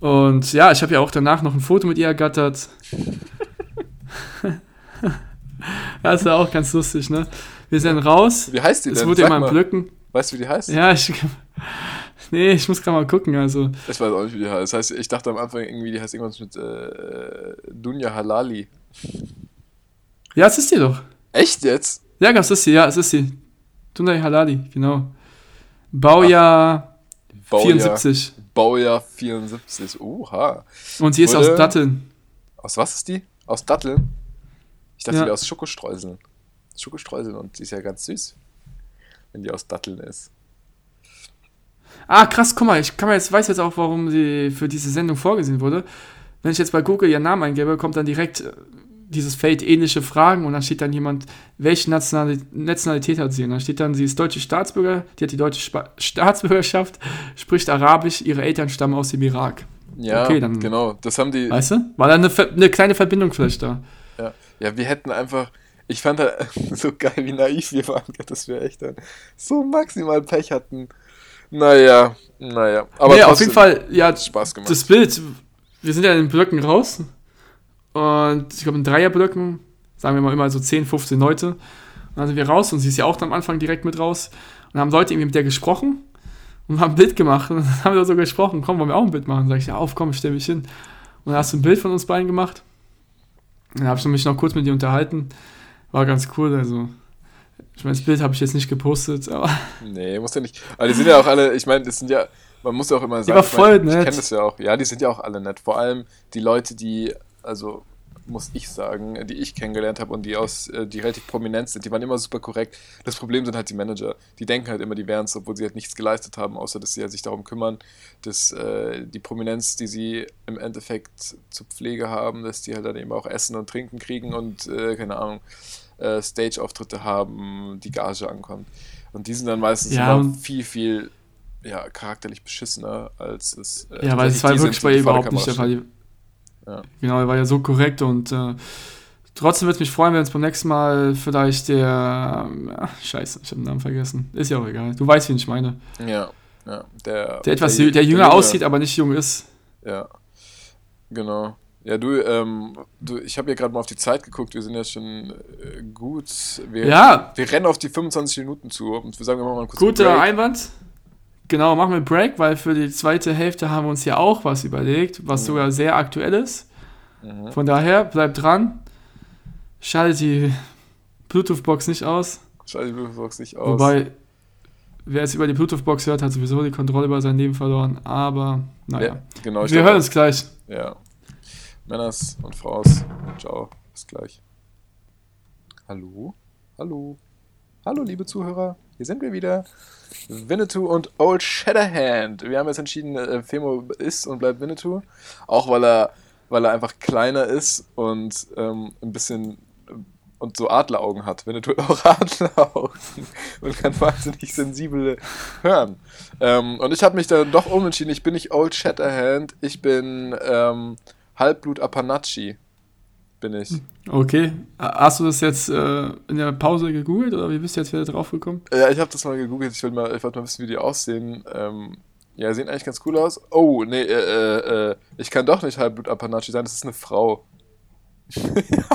Speaker 3: Und ja, ich habe ja auch danach noch ein Foto mit ihr ergattert. das ist ja auch ganz lustig, ne? Wir sind raus.
Speaker 2: Wie heißt die
Speaker 3: Es
Speaker 2: denn?
Speaker 3: wurde
Speaker 2: Sag
Speaker 3: in
Speaker 2: mal.
Speaker 3: Blöcken.
Speaker 2: Weißt du, wie die heißt?
Speaker 3: Ja, ich. Nee, ich muss gerade mal gucken. Also,
Speaker 2: Ich weiß auch nicht, wie die heißt. Das heißt, ich dachte am Anfang irgendwie, die heißt irgendwas mit äh, Dunja Halali.
Speaker 3: ja, es ist die doch.
Speaker 2: Echt jetzt?
Speaker 3: Ja, es ist sie, ja, es ist sie. Tunai Halali, genau. Baujahr
Speaker 2: Baujahr,
Speaker 3: 74.
Speaker 2: Baujahr 74. Oha.
Speaker 3: Und sie ist
Speaker 2: Wurde-
Speaker 3: aus Datteln.
Speaker 2: Aus was ist die? Aus Datteln? Ich dachte,
Speaker 3: Ja.
Speaker 2: die wäre aus Schokostreuseln. Schokostreuseln und die ist ja ganz süß, wenn die aus Datteln ist.
Speaker 3: Ah, krass, guck mal, ich kann mir jetzt, weiß jetzt auch, warum sie für diese Sendung vorgesehen wurde. Wenn ich jetzt bei Google ihren Namen eingebe, kommt dann direkt äh, dieses Feld ähnliche Fragen und dann steht dann jemand, welche Nationali- Nationalität hat sie? Und dann steht dann, sie ist deutsche Staatsbürger, die hat die deutsche Spa Staatsbürgerschaft, spricht Arabisch, ihre Eltern stammen aus dem Irak.
Speaker 2: Ja,
Speaker 3: Okay, dann-
Speaker 2: genau. Das haben die.
Speaker 3: Weißt du? War da eine, eine kleine Verbindung vielleicht da?
Speaker 2: Ja, ja, wir hätten einfach. Ich fand halt so geil, wie naiv wir waren, dass wir echt dann so maximal Pech hatten. Naja, naja. Aber
Speaker 3: nee, auf jeden Fall, ja,
Speaker 2: Spaß gemacht.
Speaker 3: das Bild, wir sind ja in den Blöcken raus und ich glaube in Dreierblöcken, sagen wir mal immer so 10, 15 Leute. Und dann sind wir raus und sie ist ja auch dann am Anfang direkt mit raus und dann haben Leute irgendwie mit der gesprochen und haben ein Bild gemacht und dann haben wir so gesprochen, komm, wollen wir auch ein Bild machen? Sag ich, ja, auf, komm, stell mich hin. Und dann hast du ein Bild von uns beiden gemacht. Dann habe ich mich noch kurz mit ihr unterhalten. War ganz cool, also. Ich meine, das Bild habe ich jetzt nicht gepostet, aber
Speaker 2: Nee, muss ja nicht. Aber die sind ja auch alle, ich meine, das sind ja, man muss ja auch immer sagen,
Speaker 3: war
Speaker 2: ich, mein,
Speaker 3: voll
Speaker 2: ich kenne das ja auch. Ja, die sind ja auch alle nett. Vor allem die Leute, die, also muss ich sagen, die ich kennengelernt habe und die aus, äh, die relativ prominent sind, die waren immer super korrekt. Das Problem sind halt die Manager. Die denken halt immer, die wären es, obwohl sie halt nichts geleistet haben, außer dass sie halt sich darum kümmern, dass äh, die Prominenz, die sie im Endeffekt zur Pflege haben, dass die halt dann eben auch Essen und Trinken kriegen und, äh, keine Ahnung, äh, Stage-Auftritte haben, die Gage ankommt. Und die sind dann meistens
Speaker 3: Ja,
Speaker 2: immer viel, viel ja, charakterlich beschissener, als es. äh,
Speaker 3: Ja, weil es war wirklich bei überhaupt nicht der Fall.
Speaker 2: Ja.
Speaker 3: Genau, er war ja so korrekt und äh, trotzdem würde es mich freuen, wenn uns beim nächsten Mal vielleicht der. Ja, scheiße, ich habe den Namen vergessen. Ist ja auch egal. Du weißt, wen ich meine.
Speaker 2: Ja, ja. Der,
Speaker 3: Der etwas
Speaker 2: der,
Speaker 3: der jünger
Speaker 2: Junge,
Speaker 3: aussieht, aber nicht jung ist.
Speaker 2: Ja, genau. Ja, du, ähm, du ich habe ja gerade mal auf die Zeit geguckt, wir sind ja schon äh, gut. Wir,
Speaker 3: Ja.
Speaker 2: wir rennen auf die 25 Minuten zu und wir sagen, wir machen mal kurzen
Speaker 3: Guter. Einwand. Genau, machen wir Break, weil für die zweite Hälfte haben wir uns ja auch was überlegt, was sogar sehr aktuell ist.
Speaker 2: Mhm.
Speaker 3: Von daher, bleibt dran. Schaltet die Bluetooth-Box nicht aus.
Speaker 2: Schalt die Bluetooth-Box nicht aus.
Speaker 3: Wobei, wer es über die Bluetooth-Box hört, hat sowieso die Kontrolle über sein Leben verloren. Aber, naja.
Speaker 2: ja, genau.
Speaker 3: wir hören uns gleich.
Speaker 2: Ja. Männers und Fraus. Ciao. Bis gleich. Hallo? Hallo? Hallo, liebe Zuhörer. Hier sind wir wieder. Winnetou und Old Shatterhand. Wir haben jetzt entschieden, äh, Femo ist und bleibt Winnetou. Auch weil er, weil er einfach kleiner ist und ähm, ein bisschen äh, und so Adleraugen hat. Winnetou hat auch Adleraugen und kann wahnsinnig sensibel hören. Ähm, und ich habe mich dann doch umentschieden. Ich bin nicht Old Shatterhand, ich bin ähm, Halbblut Apanachi. Bin ich.
Speaker 3: Okay. Hast du das jetzt äh, in der Pause gegoogelt oder wie bist du jetzt wieder drauf gekommen?
Speaker 2: Ja, ich habe das mal gegoogelt. Ich will mal, ich wollte mal wissen, wie die aussehen. Ähm, ja, sehen eigentlich ganz cool aus. Oh, nee, äh, äh, äh, ich kann doch nicht Halbblut Apanachi sein. Das ist eine Frau.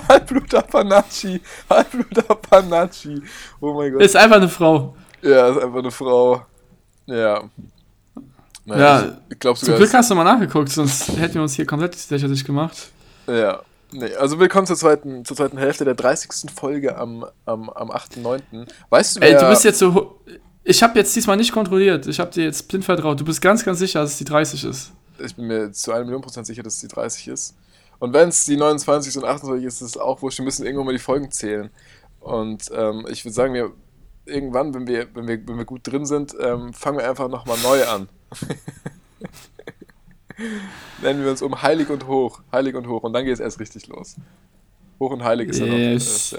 Speaker 2: Halbblut Apanachi. Halbblut Apanachi. Oh mein Gott.
Speaker 3: Ist einfach eine Frau.
Speaker 2: ja, ist einfach eine Frau. Ja. Naja,
Speaker 3: Ja,
Speaker 2: ich glaube
Speaker 3: Zum
Speaker 2: sogar.
Speaker 3: Glück hast du mal nachgeguckt, sonst hätten wir uns hier komplett lächerlich gemacht.
Speaker 2: Ja. Nee, also willkommen zur zweiten, zur zweiten Hälfte der 30. Folge am, am, am 8.9. Weißt du, wer...
Speaker 3: Ey, du bist jetzt so. Ich habe jetzt diesmal nicht kontrolliert. Ich habe dir jetzt blind vertraut. Du bist ganz, ganz sicher, dass es die 30 ist.
Speaker 2: Ich bin mir zu einer Million Prozent sicher, dass es die 30 ist. Und wenn es die 29 und 28 ist, ist es auch wurscht. Wir müssen irgendwann mal die Folgen zählen. Und ähm, ich würde sagen, wir irgendwann, wenn wir, wenn wir, wenn wir gut drin sind, ähm, fangen wir einfach nochmal neu an. Nennen wir uns um Heilig und Hoch. Heilig und Hoch. Und dann geht es erst richtig los. Hoch und Heilig ist ja noch. Ist ja-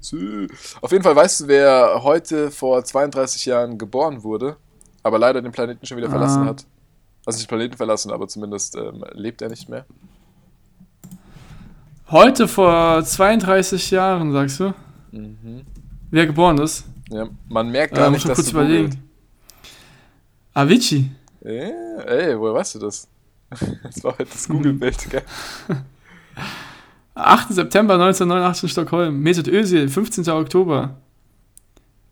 Speaker 2: Sü. Auf jeden Fall weißt du, wer heute vor 32 Jahren geboren wurde, aber leider den Planeten schon wieder verlassen
Speaker 3: Ah.
Speaker 2: hat. Also nicht den Planeten verlassen, aber zumindest ähm, lebt er nicht mehr.
Speaker 3: Heute vor 32 Jahren, sagst du? Wer geboren ist?
Speaker 2: Ja, man merkt
Speaker 3: Äh,
Speaker 2: gar
Speaker 3: muss
Speaker 2: nicht, dass
Speaker 3: kurz
Speaker 2: du googelt.
Speaker 3: überlegen. Avicii.
Speaker 2: Ja, ey, woher weißt du das? Das war heute das Google-Bild, gell?
Speaker 3: 8. September 1989 in Stockholm. Mesut Özil, 15. Oktober.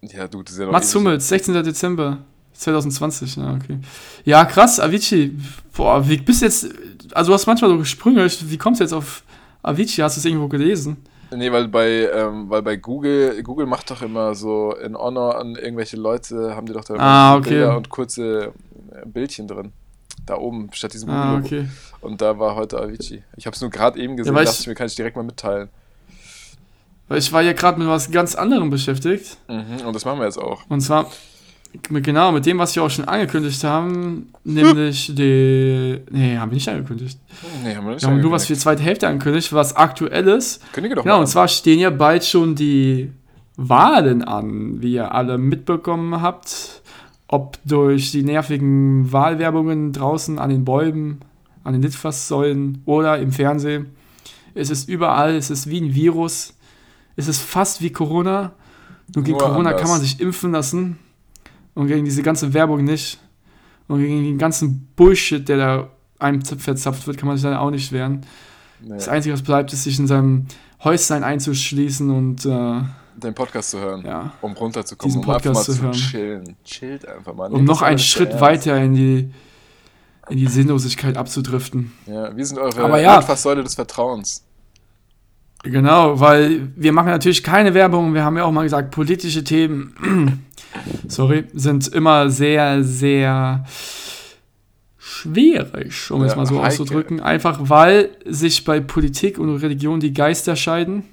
Speaker 2: Ja, du, das ist ja noch
Speaker 3: Mats Hummels, 16. Dezember 2020. Ja, okay. Ja, krass, Avicii. Boah, wie bist du jetzt. Also, du hast manchmal so Sprünge. Wie kommst du jetzt auf Avicii? Hast du es irgendwo gelesen?
Speaker 2: Nee, weil bei, ähm, weil bei Google, Google macht doch immer so in Honor an irgendwelche Leute, haben die doch da
Speaker 3: Ah, okay.
Speaker 2: Bilder und kurze Bildchen drin. Da oben, statt diesem
Speaker 3: Ah, okay.
Speaker 2: Und da war heute Avicii. Ich habe es nur gerade eben gesehen,
Speaker 3: weil
Speaker 2: dachte
Speaker 3: ich-
Speaker 2: ich mir, kann ich direkt mal mitteilen.
Speaker 3: Weil ich war ja gerade mit was ganz anderem beschäftigt.
Speaker 2: Mhm, und das machen wir jetzt auch.
Speaker 3: Und zwar, mit, genau, mit dem, was wir auch schon angekündigt haben. Nämlich die. Nee, haben wir nicht angekündigt.
Speaker 2: Nee, haben wir nicht
Speaker 3: Wir haben nur was für die zweite Hälfte angekündigt, was aktuell ist.
Speaker 2: Kündige doch
Speaker 3: Genau,
Speaker 2: mal
Speaker 3: und zwar stehen ja bald schon die Wahlen an, wie ihr alle mitbekommen habt. Ob durch die nervigen Wahlwerbungen draußen an den Bäumen, an den Litfaßsäulen oder im Fernsehen. Es ist überall, es ist wie ein Virus. Es ist fast wie Corona. Nur gegen
Speaker 2: Nur
Speaker 3: Corona
Speaker 2: anders.
Speaker 3: kann man sich impfen lassen. Und gegen diese ganze Werbung nicht. Und gegen den ganzen Bullshit, der da einem verzapft wird, kann man sich leider auch nicht wehren.
Speaker 2: Nee,
Speaker 3: Das Einzige, was bleibt, ist, sich in seinem Häuslein einzuschließen und äh,
Speaker 2: den Podcast zu hören,
Speaker 3: ja,
Speaker 2: um runterzukommen,
Speaker 3: Diesen
Speaker 2: um einfach mal
Speaker 3: Podcast
Speaker 2: zu,
Speaker 3: zu hören.
Speaker 2: chillen. Chillt einfach mal.
Speaker 3: um noch einen Schritt
Speaker 2: ernst.
Speaker 3: weiter in die, in die Sinnlosigkeit abzudriften.
Speaker 2: Ja, wir sind eure
Speaker 3: Aber ja.
Speaker 2: Litfaßsäule des Vertrauens.
Speaker 3: Genau, weil wir machen natürlich keine Werbung. Wir haben ja auch mal gesagt, politische Themen, sorry, sind immer sehr, sehr schwierig, um es
Speaker 2: Ja,
Speaker 3: mal so
Speaker 2: heikel.
Speaker 3: auszudrücken. Einfach weil sich bei Politik und Religion die Geister scheiden.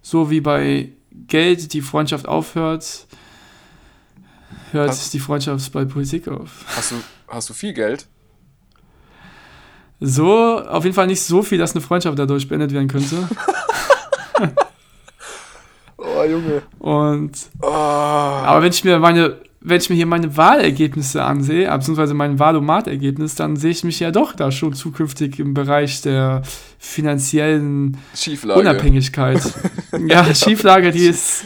Speaker 3: So wie bei Geld die Freundschaft aufhört, hört
Speaker 2: Hast-
Speaker 3: die Freundschaft bei Politik auf.
Speaker 2: Hast du, hast du viel Geld?
Speaker 3: So, auf jeden Fall nicht so viel, dass eine Freundschaft dadurch beendet werden könnte.
Speaker 2: Oh, Junge.
Speaker 3: Und
Speaker 2: Oh.
Speaker 3: Aber wenn ich mir meine, wenn ich mir hier meine Wahlergebnisse ansehe, beziehungsweise mein Wahlomat-Ergebnis, dann sehe ich mich ja doch da schon zukünftig im Bereich der finanziellen
Speaker 2: Schieflage.
Speaker 3: Unabhängigkeit. ja, Schieflage, die ist,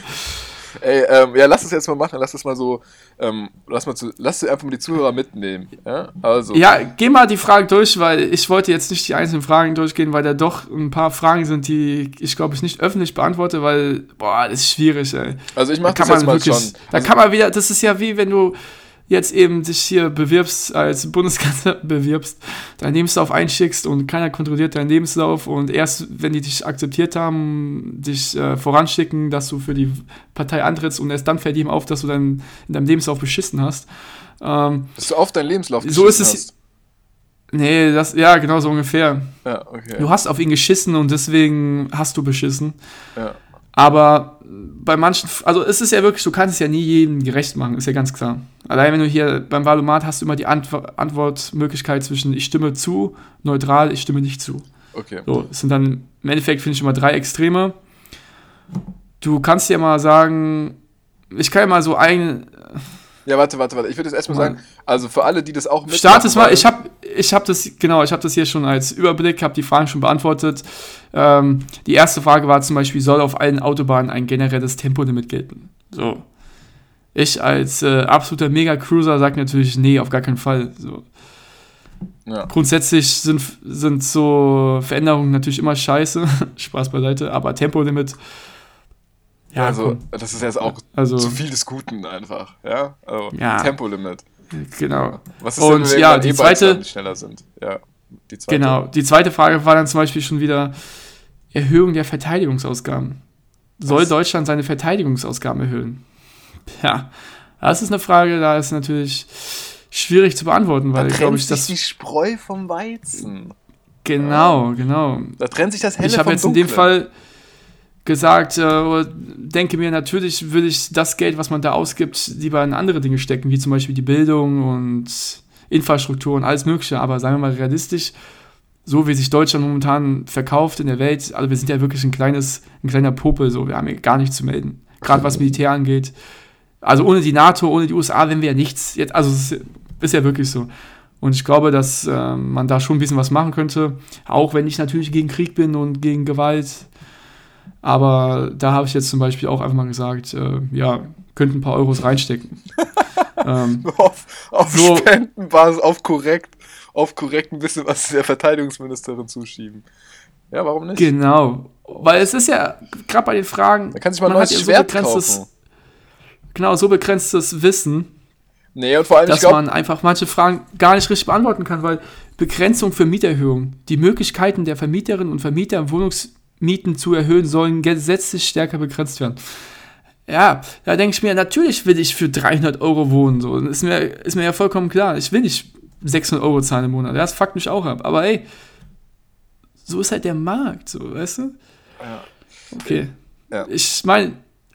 Speaker 2: Ey, ähm, ja, lass es jetzt mal machen. Lass es mal so, ähm, lass mal zu, lass einfach mal die Zuhörer mitnehmen. Ja, also.
Speaker 3: Ja, geh mal die Fragen durch, weil ich wollte jetzt nicht die einzelnen Fragen durchgehen, weil da doch ein paar Fragen sind, die ich glaube ich nicht öffentlich beantworte, weil, boah, das ist schwierig, ey.
Speaker 2: Also ich mach
Speaker 3: Da
Speaker 2: das
Speaker 3: kann
Speaker 2: jetzt
Speaker 3: man
Speaker 2: mal
Speaker 3: wirklich,
Speaker 2: schon.
Speaker 3: da
Speaker 2: Also,
Speaker 3: kann man wieder, das ist ja wie wenn du jetzt eben dich hier bewirbst, als Bundeskanzler bewirbst, deinen Lebenslauf einschickst und keiner kontrolliert deinen Lebenslauf und erst, wenn die dich akzeptiert haben, dich äh, voranschicken, dass du für die Partei antrittst und erst dann fällt ihm auf, dass du dann in deinem Lebenslauf beschissen hast. Ähm,
Speaker 2: dass du auf deinen Lebenslauf
Speaker 3: So ist es- nee, das, ja, genau so ungefähr.
Speaker 2: hast. Ja, okay.
Speaker 3: Du hast auf ihn geschissen und deswegen hast du beschissen.
Speaker 2: Ja.
Speaker 3: Aber bei manchen, also es ist ja wirklich, du kannst es ja nie jedem gerecht machen, ist ja ganz klar. Allein wenn du hier beim Valomat hast du immer die Antwo Antwortmöglichkeit zwischen ich stimme zu, neutral, ich stimme nicht zu.
Speaker 2: Okay.
Speaker 3: So, es sind dann im Endeffekt, finde ich, immer drei Extreme. Du kannst ja mal sagen, ich kann ja mal so ein,
Speaker 2: Ja, warte, warte, warte. Ich würde jetzt erstmal sagen, also für alle, die das auch mit.
Speaker 3: Start es mal, ich habe ich hab das, genau, ich habe das hier schon als Überblick, habe die Fragen schon beantwortet. Ähm, die erste Frage war zum Beispiel, soll auf allen Autobahnen ein generelles Tempolimit gelten? So. Ich als äh, absoluter Mega-Cruiser sage natürlich, nee, auf gar keinen Fall. So.
Speaker 2: Ja.
Speaker 3: Grundsätzlich sind, sind so Veränderungen natürlich immer scheiße, Spaß beiseite, aber Tempolimit, ja,
Speaker 2: also,
Speaker 3: komm.
Speaker 2: das ist jetzt auch
Speaker 3: Also-
Speaker 2: zu viel des Guten einfach. Ja. Also,
Speaker 3: Ja.
Speaker 2: Tempolimit.
Speaker 3: genau.
Speaker 2: Was ist
Speaker 3: Und
Speaker 2: denn, wenn
Speaker 3: ja, die
Speaker 2: E-Bikes
Speaker 3: zweite-
Speaker 2: dann schneller sind? Ja. Die zweite.
Speaker 3: Genau. Die zweite Frage war dann zum Beispiel schon wieder Erhöhung der Verteidigungsausgaben. Soll
Speaker 2: Was?
Speaker 3: Deutschland seine Verteidigungsausgaben erhöhen? Ja, das ist eine Frage, da ist natürlich schwierig zu beantworten, weil,
Speaker 2: trennt
Speaker 3: glaube ich, das.
Speaker 2: die Spreu vom Weizen.
Speaker 3: Genau, genau.
Speaker 2: Da trennt sich das Helle
Speaker 3: Ich habe jetzt in dem. Fall gesagt, äh, denke mir, natürlich würde ich das Geld, was man da ausgibt, lieber in andere Dinge stecken, wie zum Beispiel die Bildung und Infrastruktur und alles Mögliche. Aber seien wir mal realistisch, so wie sich Deutschland momentan verkauft in der Welt, also wir sind ja wirklich ein kleines, ein kleiner Popel, so, wir haben hier gar nichts zu melden. Gerade was Militär angeht. Also ohne die NATO, ohne die USA wären wir ja nichts. Jetzt, also es ist, ist ja wirklich so. Und ich glaube, dass äh, man da schon ein bisschen was machen könnte. Auch wenn ich natürlich gegen Krieg bin und gegen Gewalt. Aber da habe ich jetzt zum Beispiel auch einfach mal gesagt, äh, ja, könnten ein paar Euros reinstecken. ähm,
Speaker 2: auf, auf
Speaker 3: So.
Speaker 2: Spendenbasis, auf korrekt, auf korrekt ein bisschen was der Verteidigungsministerin zuschieben. Ja, warum nicht?
Speaker 3: genau. Weil es ist ja, gerade bei den Fragen,
Speaker 2: Da kann sich mal ein neues
Speaker 3: so
Speaker 2: Schwert
Speaker 3: begrenztes-
Speaker 2: kaufen.
Speaker 3: Genau, so begrenztes Wissen,
Speaker 2: Nee, und vor allem,
Speaker 3: dass
Speaker 2: glaube,
Speaker 3: man einfach manche Fragen gar nicht richtig beantworten kann, weil Begrenzung für Mieterhöhung, die Möglichkeiten der Vermieterinnen und Vermieter Wohnungsmieten zu erhöhen, sollen gesetzlich stärker begrenzt werden. Ja, da denke ich mir, natürlich will ich für 300 Euro wohnen, so. Ist mir, ist mir ja vollkommen klar. Ich will nicht 600 Euro zahlen im Monat. Das fuckt mich auch ab. Aber ey, so ist halt der Markt, so, weißt du?
Speaker 2: Ja.
Speaker 3: Okay.
Speaker 2: Ja.
Speaker 3: Ich meine,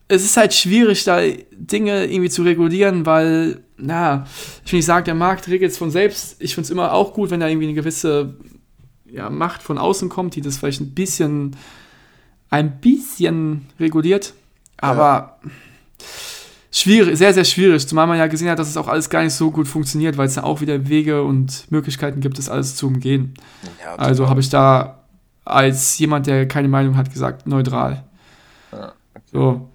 Speaker 3: es ist halt schwierig, da Dinge irgendwie zu regulieren, weil, na, ich will nicht sagen, der Markt regelt es von selbst. Ich finde es immer auch gut, wenn da irgendwie eine gewisse ja, Macht von außen kommt, die das vielleicht ein bisschen, ein bisschen reguliert. Aber schwierig, sehr, sehr schwierig, zumal man ja gesehen hat, dass es auch alles gar nicht so gut funktioniert, weil es ja auch wieder Wege und Möglichkeiten gibt, das alles zu umgehen.
Speaker 2: ja,
Speaker 3: Also habe ich da als jemand, der keine Meinung hat, gesagt, neutral.
Speaker 2: Ja,
Speaker 3: So.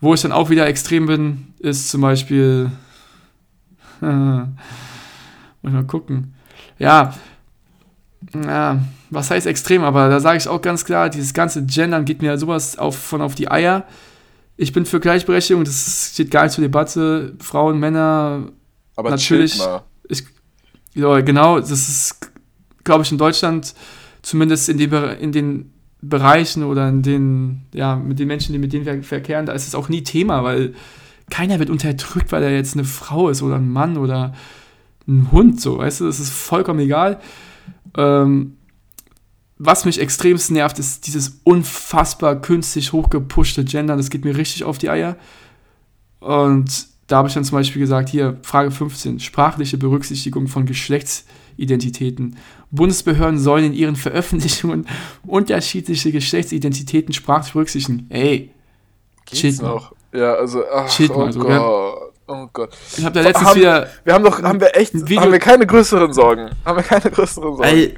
Speaker 3: Wo ich dann auch wieder extrem bin, ist zum Beispiel. muss ich mal gucken. Ja. Ja, was heißt extrem? Aber da sage ich auch ganz klar, dieses ganze Gendern geht mir sowas auf, von auf die Eier. Ich bin für Gleichberechtigung, das steht gar nicht zur Debatte. Frauen, Männer,
Speaker 2: aber
Speaker 3: natürlich- ich, ja, genau, das ist, glaube ich, in Deutschland, zumindest in Bere- in den Bereichen oder in den, ja, mit den Menschen, die mit denen wir verkehren, da ist es auch nie Thema, weil keiner wird unterdrückt, weil er jetzt eine Frau ist oder ein Mann oder ein Hund, so, weißt du, das ist vollkommen egal. Ähm, was mich extremst nervt, ist dieses unfassbar künstlich hochgepushte Gender, das geht mir richtig auf die Eier. Und da habe ich dann zum Beispiel gesagt, hier, Frage 15, sprachliche Berücksichtigung von Geschlechtsidentitäten. Bundesbehörden sollen in ihren Veröffentlichungen unterschiedliche Geschlechtsidentitäten sprachlich berücksichtigen. Ey,
Speaker 2: Geht's noch? Ja, also, ach,
Speaker 3: Chillt
Speaker 2: oh
Speaker 3: mal so,
Speaker 2: Gott. Oh Gott.
Speaker 3: Ich habe da letztens
Speaker 2: Haben-
Speaker 3: wieder,
Speaker 2: Wir haben doch, haben wir echt,
Speaker 3: Video-
Speaker 2: haben wir keine größeren Sorgen. Haben wir keine größeren Sorgen.
Speaker 3: ey,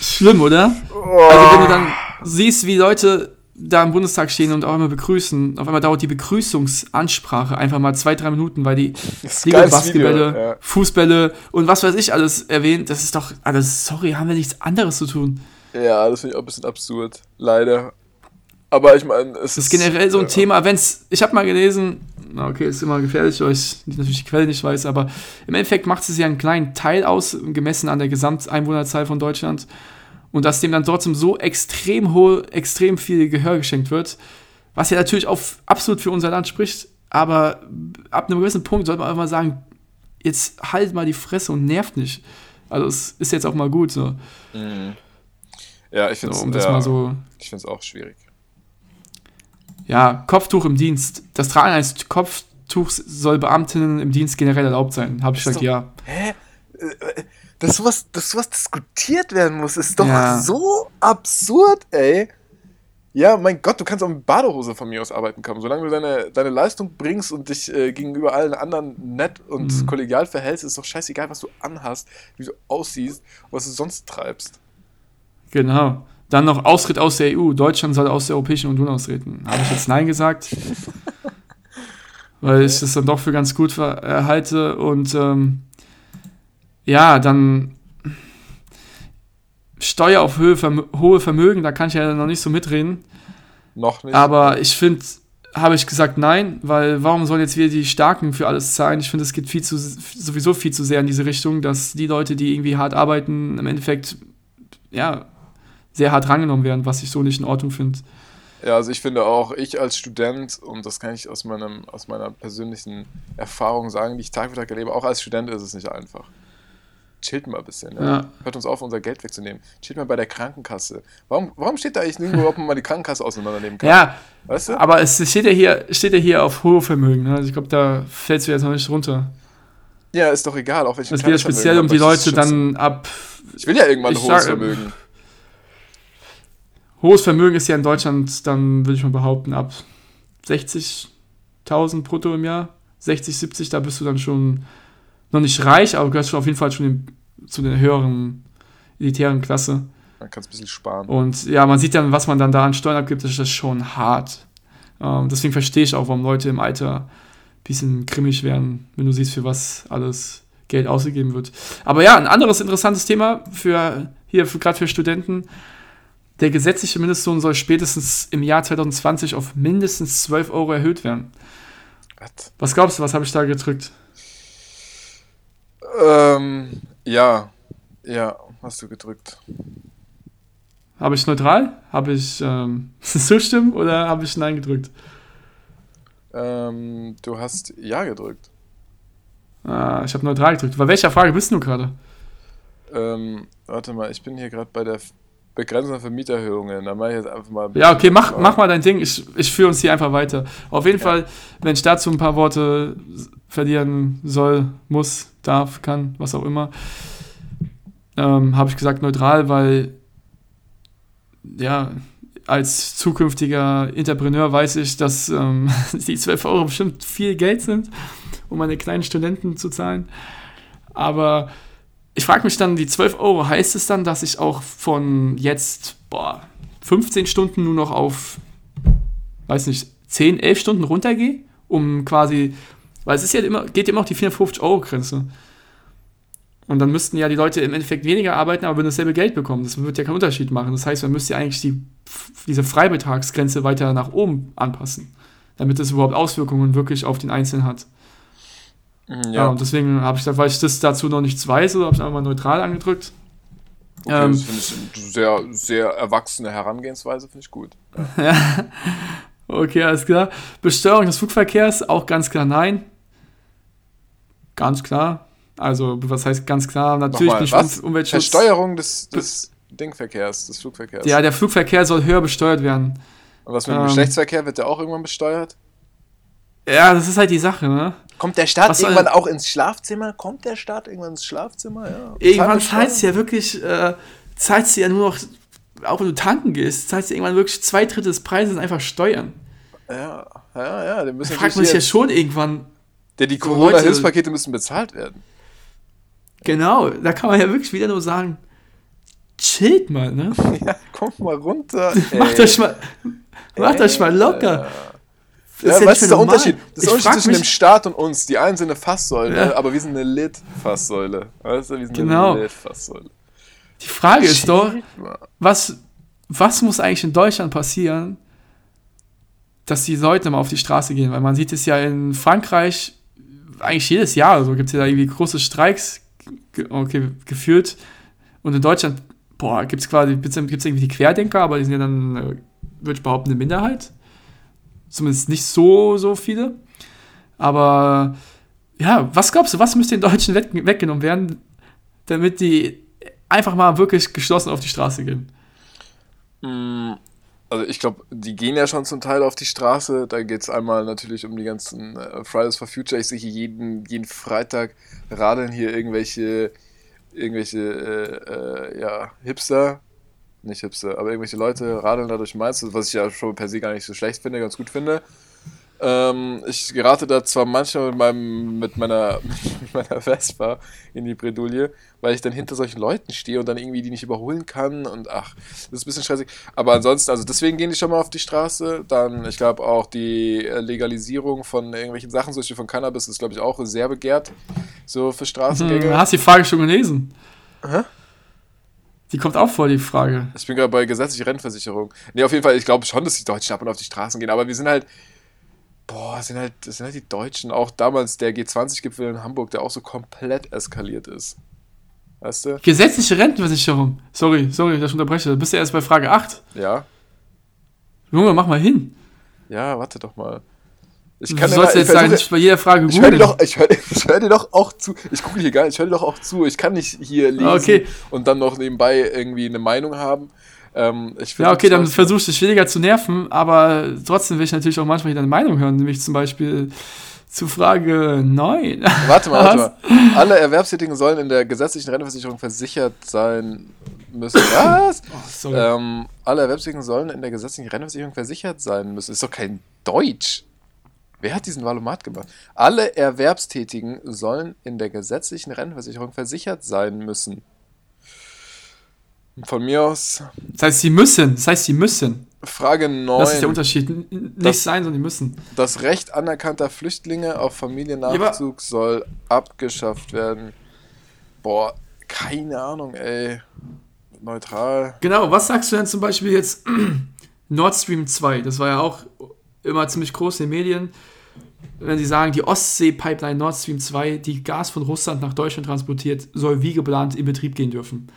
Speaker 3: schlimm, oder?
Speaker 2: oh.
Speaker 3: Also wenn du dann siehst, wie Leute da im Bundestag stehen und auch immer begrüßen. Auf einmal dauert die Begrüßungsansprache einfach mal zwei, drei Minuten, weil die
Speaker 2: ist
Speaker 3: Basketbälle,
Speaker 2: ja.
Speaker 3: Fußbälle und was weiß ich alles erwähnt. Das ist doch alles, sorry, haben wir nichts anderes zu tun.
Speaker 2: Ja, das finde ich auch ein bisschen absurd. Leider. Aber ich meine, es
Speaker 3: Das ist generell so ein
Speaker 2: ja.
Speaker 3: Thema, wenn's, ich habe mal gelesen, okay, ist immer gefährlich, weil ich natürlich die Quelle nicht weiß, aber im Endeffekt macht es ja einen kleinen Teil aus, gemessen an der Gesamteinwohnerzahl von Deutschland. Und dass dem dann trotzdem so extrem hohe, extrem viel Gehör geschenkt wird, was ja natürlich auch absolut für unser Land spricht, aber ab einem gewissen Punkt sollte man einfach mal sagen, jetzt halt mal die Fresse und nervt nicht. Also es ist jetzt auch mal gut so,
Speaker 2: Mhm. Ja, ich finde
Speaker 3: so
Speaker 2: es
Speaker 3: um das
Speaker 2: ja,
Speaker 3: mal so
Speaker 2: ich find's auch schwierig.
Speaker 3: Ja, Kopftuch im Dienst. Das Tragen eines Kopftuchs soll Beamtinnen im Dienst generell erlaubt sein. Habe ich gesagt,
Speaker 2: doch-
Speaker 3: ja.
Speaker 2: Hä? Dass sowas, dass sowas diskutiert werden muss, ist doch
Speaker 3: Ja.
Speaker 2: so absurd, ey. Ja, mein Gott, du kannst auch mit Badehose von mir aus arbeiten kommen. Solange du deine, deine Leistung bringst und dich äh, gegenüber allen anderen nett und
Speaker 3: Mhm.
Speaker 2: kollegial verhältst, ist doch scheißegal, was du anhast, wie du aussiehst und was du sonst treibst.
Speaker 3: Genau. Dann noch Austritt aus der EU. Deutschland soll aus der Europäischen Union austreten. Habe ich jetzt Nein gesagt? Weil ich das dann doch für ganz gut halte. Und ähm, ja, dann Steuer auf Höhe, Vermö hohe Vermögen, da kann ich ja noch nicht so mitreden.
Speaker 2: Noch nicht.
Speaker 3: Aber ich finde, habe ich gesagt nein, weil warum sollen jetzt wieder die Starken für alles zahlen? Ich finde, es geht viel zu, sowieso viel zu sehr in diese Richtung, dass die Leute, die irgendwie hart arbeiten, im Endeffekt, ja, sehr hart rangenommen werden, was ich so nicht in Ordnung finde.
Speaker 2: Ja, also ich finde auch, ich als Student, und das kann ich aus, meinem, aus meiner persönlichen Erfahrung sagen, die ich Tag für Tag erlebe, auch als Student ist es nicht einfach. Chillt mal ein bisschen. Ja.
Speaker 3: Ja.
Speaker 2: Hört uns auf, unser Geld wegzunehmen. Chillt mal bei der Krankenkasse. Warum, warum steht da eigentlich nirgendwo, ob man mal die Krankenkasse auseinandernehmen kann?
Speaker 3: Ja,
Speaker 2: Weißt du?
Speaker 3: aber es steht ja hier, steht ja hier auf hohe Vermögen. Ne? Also ich glaube, da fällst du jetzt noch nicht runter.
Speaker 2: Ja, ist doch egal, auch
Speaker 3: geht ja
Speaker 2: kleines
Speaker 3: speziell um die
Speaker 2: das
Speaker 3: Leute dann ab.
Speaker 2: Ich will ja irgendwann ein hohes
Speaker 3: sag-
Speaker 2: Vermögen.
Speaker 3: Hohes Vermögen ist ja in Deutschland, dann würde ich mal behaupten, ab 60.000 brutto im Jahr. 60, 70, da bist du dann schon noch nicht reich, aber gehörst schon auf jeden Fall schon in, zu der höheren elitären Klasse.
Speaker 2: Man kann es ein bisschen sparen.
Speaker 3: Und ja, man sieht dann, was man dann da an Steuern abgibt, das ist das schon hart. Ähm, deswegen verstehe ich auch, warum Leute im Alter ein bisschen grimmig werden, wenn du siehst, für was alles Geld ausgegeben wird. Aber ja, ein anderes interessantes Thema für hier, gerade für Studenten. Der gesetzliche Mindestlohn soll spätestens im Jahr 2020 auf mindestens 12 Euro erhöht werden.
Speaker 2: Was?
Speaker 3: Was glaubst du, was habe ich da gedrückt?
Speaker 2: Ähm, ja. Ja, hast du gedrückt.
Speaker 3: Habe ich neutral? Habe ich ähm, zustimmen oder habe ich Nein gedrückt?
Speaker 2: Ähm, du hast Ja gedrückt.
Speaker 3: Ah, ich habe neutral gedrückt. Bei welcher Frage bist du gerade?
Speaker 2: Ähm, warte mal, ich bin hier gerade bei der Begrenzung der Vermieterhöhungen. Da mache ich jetzt einfach mal.
Speaker 3: Ja, okay, mach, mach mal dein Ding. Ich, ich führe uns hier einfach weiter. Auf jeden Fall, wenn ich dazu ein paar Worte verlieren soll, muss, darf, kann, was auch immer, ähm, habe ich gesagt neutral, weil ja, als zukünftiger Entrepreneur weiß ich, dass ähm, die 12 Euro bestimmt viel Geld sind, um meine kleinen Studenten zu zahlen. Aber ich frage mich dann, die 12 Euro, heißt es dann, dass ich auch von jetzt, boah, 15 Stunden nur noch auf, weiß nicht, 10, 11 Stunden runtergehe, um quasi, weil es ist ja immer, geht ja immer noch die 450 Euro Grenze. Und dann müssten ja die Leute im Endeffekt weniger arbeiten, aber würden dasselbe Geld bekommen. Das wird ja keinen Unterschied machen. Das heißt, man müsste ja eigentlich die, diese Freibetragsgrenze weiter nach oben anpassen, damit es überhaupt Auswirkungen wirklich auf den Einzelnen hat.
Speaker 2: Mhm,
Speaker 3: Ja,
Speaker 2: Ja,
Speaker 3: und deswegen habe ich gesagt, weil ich das dazu noch nichts weiß, oder habe ich einfach mal neutral angedrückt.
Speaker 2: okay,
Speaker 3: ähm,
Speaker 2: das finde ich eine sehr, sehr erwachsene Herangehensweise, finde ich gut.
Speaker 3: Okay, alles klar. Besteuerung des Flugverkehrs, auch ganz klar nein. Ganz klar. Also, was heißt ganz klar? Natürlich
Speaker 2: Nochmal,
Speaker 3: nicht
Speaker 2: was?
Speaker 3: Um Umweltschutz.
Speaker 2: Versteuerung des, des Dingverkehrs, des Flugverkehrs.
Speaker 3: Ja, der Flugverkehr soll höher besteuert werden.
Speaker 2: Und was mit dem
Speaker 3: ähm,
Speaker 2: Geschlechtsverkehr wird der auch irgendwann besteuert?
Speaker 3: Ja, das ist halt die Sache, ne?
Speaker 2: Kommt der Staat
Speaker 3: Was soll-
Speaker 2: irgendwann auch ins Schlafzimmer? Kommt der Staat irgendwann ins Schlafzimmer? Ja.
Speaker 3: Irgendwann
Speaker 2: Zahlt
Speaker 3: du ja wirklich, äh, zahlst du ja nur noch, auch wenn du tanken gehst, zahlst du irgendwann wirklich zwei Drittel des Preises einfach Steuern.
Speaker 2: Ja, ja, ja. Den müssen
Speaker 3: Da fragt man sich ja schon irgendwann,
Speaker 2: der, die Corona-Hilfspakete müssen bezahlt werden.
Speaker 3: genau, da kann man ja wirklich wieder nur sagen, chillt mal, ne?
Speaker 2: Ja, kommt mal runter.
Speaker 3: Macht euch mal, Macht euch mal locker. Das
Speaker 2: Ja,
Speaker 3: ist ja
Speaker 2: ist
Speaker 3: mehr
Speaker 2: der
Speaker 3: normal.
Speaker 2: Unterschied? Das ist Unterschied zwischen dem Staat und uns. Die einen sind eine Fasssäule,
Speaker 3: Ja.
Speaker 2: aber wir sind eine Lit-Fasssäule. Weißt du, wir sind
Speaker 3: Genau.
Speaker 2: eine Lit-Fasssäule.
Speaker 3: Die Frage ist doch, was, was muss eigentlich in Deutschland passieren, dass die Leute mal auf die Straße gehen? Weil man sieht es ja in Frankreich eigentlich jedes Jahr, so gibt es ja da irgendwie große Streiks okay, geführt. Und in Deutschland, boah, gibt es quasi, gibt es irgendwie die Querdenker, aber die sind ja dann, äh, würde ich behaupten, eine Minderheit. Zumindest nicht so, so viele. Aber ja, was glaubst du, was müsste den Deutschen weg, weggenommen werden, damit die einfach mal wirklich geschlossen auf die Straße gehen?
Speaker 2: Mm, Also ich glaube, die gehen ja schon zum Teil auf die Straße. Da geht es einmal natürlich um die ganzen äh, Fridays for Future. Ich sehe hier jeden, jeden Freitag radeln hier irgendwelche, irgendwelche äh, äh, ja, Hipster, nicht Hipster, aber irgendwelche Leute radeln da durch Mainz, was ich ja schon per se gar nicht so schlecht finde, ganz gut finde. Ähm, ich gerate da zwar manchmal mit, meinem, mit, meiner, mit meiner Vespa in die Bredouille, weil ich dann hinter solchen Leuten stehe und dann irgendwie die nicht überholen kann und ach, das ist ein bisschen stressig. Aber ansonsten, also deswegen gehen die schon mal auf die Straße. Dann, ich glaube auch die äh, Legalisierung von irgendwelchen Sachen, Beispiel von Cannabis, ist glaube ich auch sehr begehrt, so für
Speaker 3: Hm,
Speaker 2: Straßengänge.
Speaker 3: hast du die Frage schon gelesen?
Speaker 2: Hä?
Speaker 3: Die kommt auch vor, die Frage.
Speaker 2: Ich bin gerade bei gesetzlicher Rentenversicherung. Nee, auf jeden Fall, ich glaube schon, dass die Deutschen ab und auf die Straßen gehen, aber wir sind halt, boah, sind halt, das sind halt die Deutschen. Auch damals der G20-Gipfel in Hamburg, der auch so komplett eskaliert ist. Weißt du?
Speaker 3: Gesetzliche Rentenversicherung. Sorry, sorry, dass ich unterbreche. Du bist ja erst bei Frage 8.
Speaker 2: Ja.
Speaker 3: Junge, mach mal hin.
Speaker 2: Ja, warte doch mal. Ich
Speaker 3: Du
Speaker 2: kann
Speaker 3: sollst
Speaker 2: immer-
Speaker 3: jetzt
Speaker 2: ich
Speaker 3: sagen, nicht bei jeder Frage
Speaker 2: Ich höre dir, doch, ich hör, ich hör dir doch auch zu. Ich gucke hier gar nicht, ich höre dir doch auch zu. Ich kann nicht hier lesen
Speaker 3: Okay.
Speaker 2: und dann noch nebenbei irgendwie eine Meinung haben. Ähm,
Speaker 3: Ja, okay, dann
Speaker 2: versuche-
Speaker 3: versuchst du dich weniger zu nerven, aber trotzdem will ich natürlich auch manchmal deine Meinung hören, nämlich zum Beispiel zu Frage 9.
Speaker 2: Warte mal, warte mal. Alle Erwerbstätigen sollen in der gesetzlichen Rentenversicherung versichert sein müssen. Was?
Speaker 3: Oh,
Speaker 2: ähm, alle Erwerbstätigen sollen in der gesetzlichen Rentenversicherung versichert sein müssen. Ist doch kein Deutsch. Wer hat diesen Valomat gemacht? Alle Erwerbstätigen sollen in der gesetzlichen Rentenversicherung versichert sein müssen. Von mir aus
Speaker 3: Das heißt, sie müssen. Das heißt, sie müssen.
Speaker 2: Frage 9.
Speaker 3: Das ist der Unterschied. Nicht
Speaker 2: Das-
Speaker 3: sein, sondern die müssen.
Speaker 2: Das Recht anerkannter Flüchtlinge auf Familiennachzug soll abgeschafft werden. Boah, keine Ahnung, ey. Neutral.
Speaker 3: Genau, was sagst du denn zum Beispiel jetzt Nord Stream 2? Das war ja auch immer ziemlich groß in den Medien. Wenn sie sagen, die Ostsee-Pipeline Nord Stream 2, die Gas von Russland nach Deutschland transportiert, soll wie geplant in Betrieb gehen dürfen.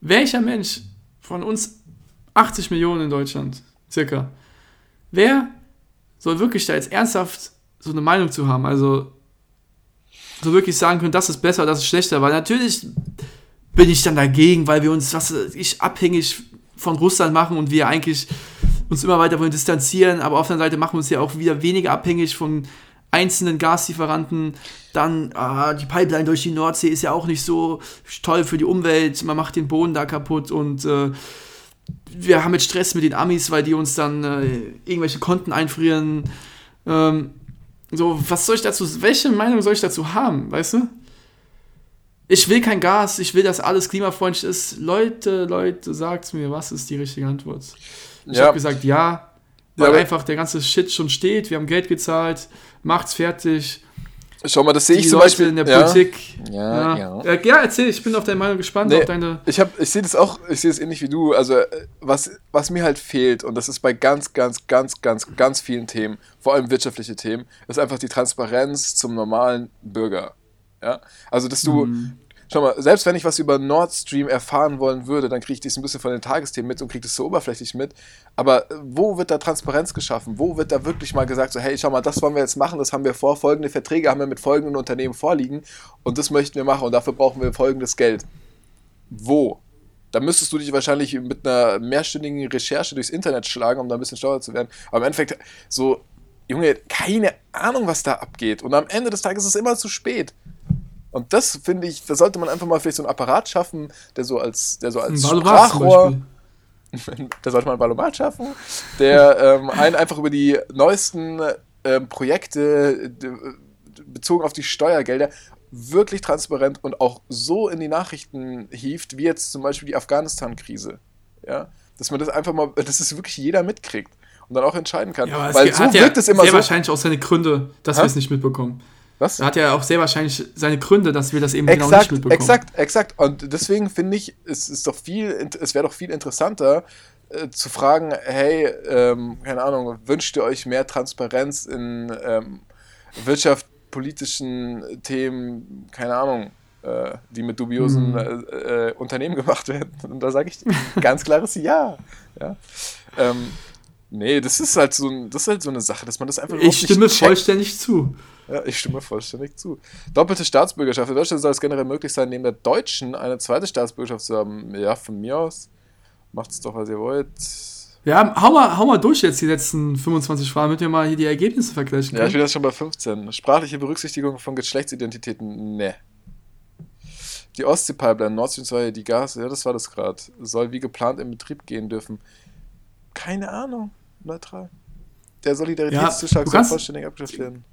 Speaker 3: Welcher Mensch von uns 80 Millionen in Deutschland, circa, wer soll wirklich da jetzt ernsthaft so eine Meinung zu haben? Also so wirklich sagen können, das ist besser, das ist schlechter, weil natürlich bin ich dann dagegen, weil wir uns, was ich, abhängig von Russland machen und wir eigentlich uns immer weiter wollen distanzieren, aber auf der anderen Seite machen wir uns ja auch wieder weniger abhängig von einzelnen Gaslieferanten. Dann ah, die Pipeline durch die Nordsee ist ja auch nicht so toll für die Umwelt. Man macht den Boden da kaputt und äh, wir haben jetzt Stress mit den Amis, weil die uns dann äh, irgendwelche Konten einfrieren. Ähm, so, was soll ich dazu, welche Meinung soll ich dazu haben, weißt du? Ich will kein Gas, ich will, dass alles klimafreundlich ist. Leute, Leute, sagt mir, was ist die richtige Antwort? Ich
Speaker 2: Ja.
Speaker 3: habe gesagt, ja, weil
Speaker 2: Ja,
Speaker 3: einfach der ganze Shit schon steht. Wir haben Geld gezahlt, macht's fertig.
Speaker 2: Schau mal, das sehe ich zum
Speaker 3: Leute
Speaker 2: Beispiel
Speaker 3: in der
Speaker 2: ja.
Speaker 3: Politik.
Speaker 2: Ja,
Speaker 3: Ja,
Speaker 2: ja.
Speaker 3: Ja erzähl, ich bin auf deine Meinung gespannt,
Speaker 2: Nee.
Speaker 3: auf deine.
Speaker 2: Ich, hab, ich sehe das auch, ich sehe es ähnlich wie du. Also, was, was mir halt fehlt, und das ist bei ganz, ganz, ganz, ganz, ganz vielen Themen, vor allem wirtschaftliche Themen, ist einfach die Transparenz zum normalen Bürger. Ja? Also, dass du, schau mal, selbst wenn ich was über Nord Stream erfahren wollen würde, dann kriege ich das ein bisschen von den Tagesthemen mit und kriege das so oberflächlich mit. Aber äh, wo wird da Transparenz geschaffen? Wo wird da wirklich mal gesagt, so, hey, schau mal, das wollen wir jetzt machen, das haben wir vor, folgende Verträge haben wir mit folgenden Unternehmen vorliegen und das möchten wir machen und dafür brauchen wir folgendes Geld wo? Da müsstest du dich wahrscheinlich mit einer mehrstündigen Recherche durchs Internet schlagen, um da ein bisschen schlauer zu werden. Aber im Endeffekt, so, Junge, keine Ahnung, was da abgeht. Und am Ende des Tages ist es immer zu spät. Und das finde ich, da sollte man einfach mal vielleicht so einen Apparat schaffen, der so als, der so als
Speaker 3: Ein
Speaker 2: Sprachrohr, da sollte man ein Valomat schaffen, der ähm, einen einfach über die neuesten ähm, Projekte bezogen auf die Steuergelder wirklich transparent und auch so in die Nachrichten hieft, wie jetzt zum Beispiel die Afghanistan-Krise. Ja? Dass man das einfach mal, dass es wirklich jeder mitkriegt und dann auch entscheiden kann.
Speaker 3: Ja,
Speaker 2: Weil
Speaker 3: es
Speaker 2: so wirkt
Speaker 3: ja
Speaker 2: es immer
Speaker 3: sehr
Speaker 2: so.
Speaker 3: wahrscheinlich auch seine Gründe, dass wir es nicht mitbekommen.
Speaker 2: Was?
Speaker 3: Er hat ja auch sehr wahrscheinlich seine Gründe, dass wir das eben genau nicht
Speaker 2: Exakt,
Speaker 3: mitbekommen.
Speaker 2: exakt, exakt. Und deswegen finde ich, es ist doch viel, es wäre doch viel interessanter äh, zu fragen, hey, ähm, keine Ahnung, wünscht ihr euch mehr Transparenz in ähm, wirtschaftspolitischen Themen, keine Ahnung, äh, die mit dubiosen
Speaker 3: Hm.
Speaker 2: äh, äh, Unternehmen gemacht werden? Und da sage ich ganz klares Ja. ja. Ähm, nee, das ist halt so, ein, das ist halt so eine Sache, dass man das einfach
Speaker 3: Ich stimme vollständig zu.
Speaker 2: Ja, ich stimme vollständig zu. Doppelte Staatsbürgerschaft. In Deutschland soll es generell möglich sein, neben der deutschen eine zweite Staatsbürgerschaft zu haben. Ja, von mir aus. Macht's doch, was ihr wollt.
Speaker 3: Ja, hau mal, hau mal durch jetzt die letzten 25 Fragen, damit wir mal hier die Ergebnisse vergleichen
Speaker 2: Ja, ich
Speaker 3: können.
Speaker 2: bin jetzt schon bei 15. Sprachliche Berücksichtigung von Geschlechtsidentitäten. Ne. Die Ostsee-Pipeline, Nord Stream 2, die Gas, ja, das war das gerade. Soll wie geplant in Betrieb gehen dürfen. Keine Ahnung. Neutral. Der Solidaritätszuschlag
Speaker 3: du
Speaker 2: soll vollständig abgeschafft werden.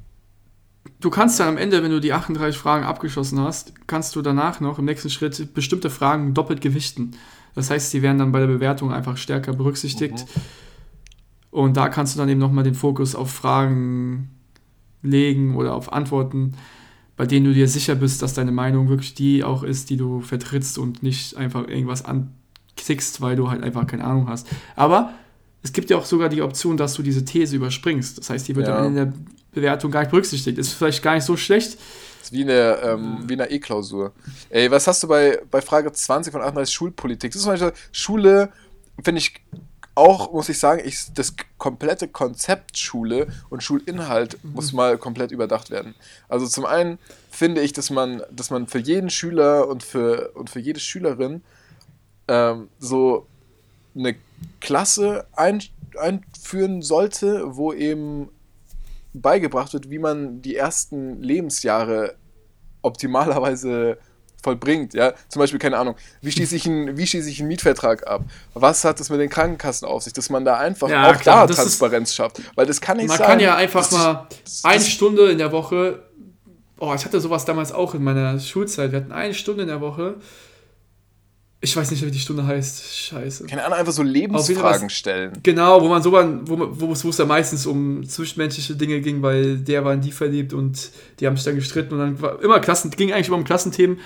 Speaker 3: Du kannst dann am Ende, wenn du die 38 Fragen abgeschlossen hast, kannst du danach noch im nächsten Schritt bestimmte Fragen doppelt gewichten. Das heißt, die werden dann bei der Bewertung einfach stärker berücksichtigt.
Speaker 2: Mhm.
Speaker 3: Und da kannst du dann eben nochmal den Fokus auf Fragen legen oder auf Antworten, bei denen du dir sicher bist, dass deine Meinung wirklich die auch ist, die du vertrittst und nicht einfach irgendwas anklickst, weil du halt einfach keine Ahnung hast. Aber es gibt ja auch sogar die Option, dass du diese These überspringst. Das heißt, die wird
Speaker 2: Ja.
Speaker 3: dann in der Bewertung gar nicht berücksichtigt. Ist vielleicht gar nicht so schlecht.
Speaker 2: Das ist wie in der, ähm, wie E-Klausur. Ey, was hast du bei, bei Frage 20 von 38 Schulpolitik? Das ist zum Beispiel Schule, finde ich auch, muss ich sagen, ich, das komplette Konzept Schule und Schulinhalt muss mal komplett überdacht werden. Also zum einen finde ich, dass man, dass man für jeden Schüler und für, und für jede Schülerin ähm, so eine Klasse ein, einführen sollte, wo eben beigebracht wird, wie man die ersten Lebensjahre optimalerweise vollbringt. Ja? Zum Beispiel, keine Ahnung, wie schließe ich, einen, wie schließe ich einen Mietvertrag ab? Was hat es mit den Krankenkassen auf sich? Dass man da einfach
Speaker 3: Ja,
Speaker 2: auch
Speaker 3: klar,
Speaker 2: da
Speaker 3: das ist-
Speaker 2: Transparenz schafft. Weil das kann nicht
Speaker 3: Man
Speaker 2: sein.
Speaker 3: kann ja einfach mal
Speaker 2: das-
Speaker 3: eine
Speaker 2: das-
Speaker 3: Stunde in der Woche. Oh, ich hatte sowas damals auch in meiner Schulzeit. Wir hatten eine Stunde in der Woche. Ich weiß nicht, wie die Stunde heißt. Scheiße.
Speaker 2: Keine Ahnung, einfach so Lebensfragen stellen.
Speaker 3: Genau, wo man so war, wo, wo es wo es dann meistens um zwischenmenschliche Dinge ging, weil der war in die verliebt und die haben sich dann gestritten und dann war immer Klassen, ging eigentlich immer um Klassenthemen.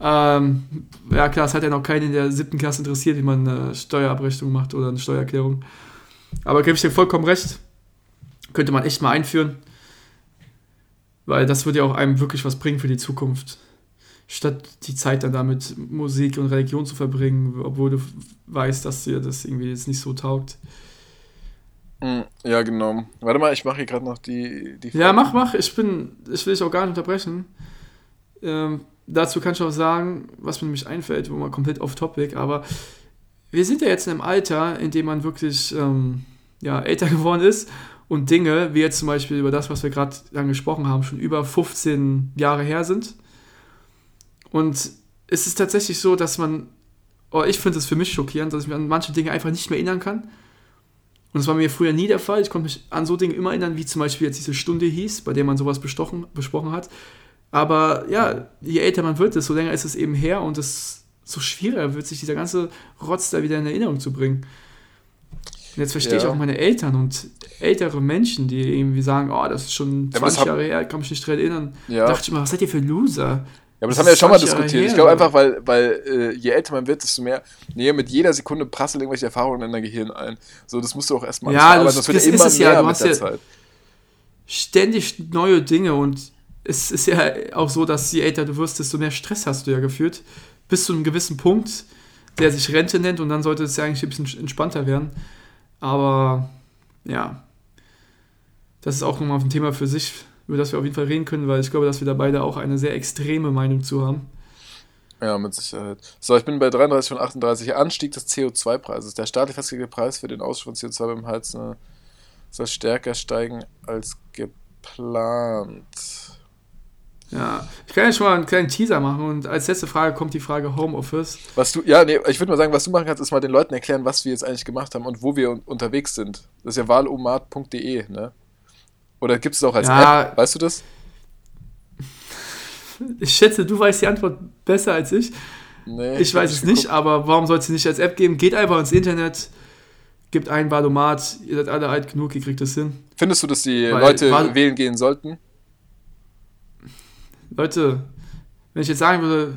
Speaker 3: Ähm, ja klar, es hat ja noch keinen in der siebten Klasse interessiert, wie man eine Steuerabrechnung macht oder eine Steuererklärung. Aber gebe ich dir vollkommen recht. Könnte man echt mal einführen. Weil das würde ja auch einem wirklich was bringen für die Zukunft. Statt die Zeit dann damit Musik und Religion zu verbringen, obwohl du weißt, dass dir das irgendwie jetzt nicht so taugt.
Speaker 2: Mm, Ja, genau. Warte mal, ich mache hier gerade noch die, die
Speaker 3: Ja, mach, mach. Ich bin, ich will dich auch gar nicht unterbrechen. Ähm, dazu kann ich auch sagen, was mir nämlich einfällt, wo man komplett off topic, aber wir sind ja jetzt in einem Alter, in dem man wirklich ähm, ja, älter geworden ist und Dinge, wie jetzt zum Beispiel über das, was wir gerade dann gesprochen haben, schon über 15 Jahre her sind. Und es ist tatsächlich so, dass man, oh, ich finde es für mich schockierend, dass ich mich an manche Dinge einfach nicht mehr erinnern kann. Und das war mir früher nie der Fall. Ich konnte mich an so Dinge immer erinnern, wie zum Beispiel jetzt diese Stunde hieß, bei der man sowas bestochen, besprochen hat. Aber ja, je älter man wird, desto länger ist es eben her und es so schwieriger wird sich dieser ganze Rotz da wieder in Erinnerung zu bringen. Und jetzt verstehe ich
Speaker 2: Ja.
Speaker 3: auch meine Eltern und ältere Menschen, die irgendwie sagen, oh, das ist schon
Speaker 2: Ja, aber das
Speaker 3: 20
Speaker 2: hab-
Speaker 3: Jahre her, kann mich nicht dran erinnern.
Speaker 2: Ja.
Speaker 3: dachte ich immer, was seid ihr für Loser?
Speaker 2: Ja, aber das
Speaker 3: Das
Speaker 2: haben wir ja schon mal
Speaker 3: 20 Jahre
Speaker 2: diskutiert. Ich
Speaker 3: her,
Speaker 2: glaube
Speaker 3: aber-
Speaker 2: einfach, weil, weil äh, je älter man wird, desto mehr, nee, mit jeder Sekunde prasseln irgendwelche Erfahrungen in dein Gehirn ein. So, das musst du auch erstmal
Speaker 3: Ja, das-
Speaker 2: das wird
Speaker 3: das
Speaker 2: ja
Speaker 3: ist
Speaker 2: immer
Speaker 3: es ja. Du hast ja-
Speaker 2: Zeit.
Speaker 3: ständig neue Dinge und es ist ja auch so, dass je älter du wirst, desto mehr Stress hast du ja geführt. Bis zu einem gewissen Punkt, der sich Rente nennt und dann sollte es ja eigentlich ein bisschen entspannter werden. Aber ja, das ist auch nochmal ein Thema für sich, über das wir auf jeden Fall reden können, weil ich glaube, dass wir da beide auch eine sehr extreme Meinung zu haben.
Speaker 2: Ja, mit Sicherheit. So, ich bin bei 33 von 38. Anstieg des CO2-Preises. Der staatlich festgelegte Preis für den Ausstoß von CO2 beim Heizen soll stärker steigen als geplant.
Speaker 3: Ja, ich kann ja schon mal einen kleinen Teaser machen und als letzte Frage kommt die Frage Homeoffice.
Speaker 2: Was du, ja, nee, ich würde mal sagen, was du machen kannst, ist mal den Leuten erklären, was wir jetzt eigentlich gemacht haben und wo wir un unterwegs sind. Das ist ja wahlomat.de, ne? Oder gibt es auch als
Speaker 3: Ja.
Speaker 2: App? Weißt du das?
Speaker 3: Ich schätze, du weißt die Antwort besser als ich.
Speaker 2: Nee,
Speaker 3: Ich weiß es nicht, aber warum soll es nicht als App geben? Geht einfach ins Internet, gibt ein Valomat, ihr seid alle alt genug, ihr kriegt das hin.
Speaker 2: Findest du, dass die
Speaker 3: Weil-
Speaker 2: Leute
Speaker 3: weil-
Speaker 2: wählen gehen sollten?
Speaker 3: Leute, wenn ich jetzt sagen würde,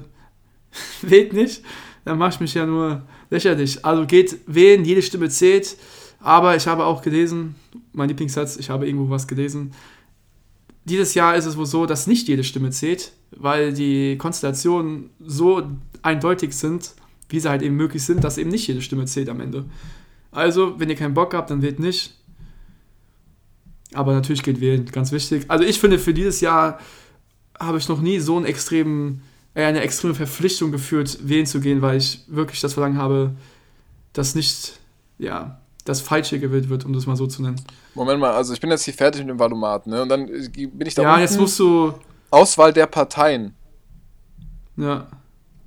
Speaker 3: wählt nicht, dann mache ich mich ja nur lächerlich. Also geht wählen, jede Stimme zählt. Aber ich habe auch gelesen, mein Lieblingssatz, ich habe irgendwo was gelesen. Dieses Jahr ist es wohl so, dass nicht jede Stimme zählt, weil die Konstellationen so eindeutig sind, wie sie halt eben möglich sind, dass eben nicht jede Stimme zählt am Ende. Also, wenn ihr keinen Bock habt, dann wählt nicht. Aber natürlich geht wählen, ganz wichtig. Also ich finde, für dieses Jahr habe ich noch nie so einen extremen, äh, eine extreme Verpflichtung geführt, wählen zu gehen, weil ich wirklich das Verlangen habe, dass nicht, ja, das Falsche gewählt wird, um das mal so zu nennen.
Speaker 2: Moment mal, also ich bin jetzt hier fertig mit dem Valomat, ne? Und dann äh, bin ich da
Speaker 3: ja,
Speaker 2: unten.
Speaker 3: jetzt musst du,
Speaker 2: Auswahl der Parteien.
Speaker 3: ja,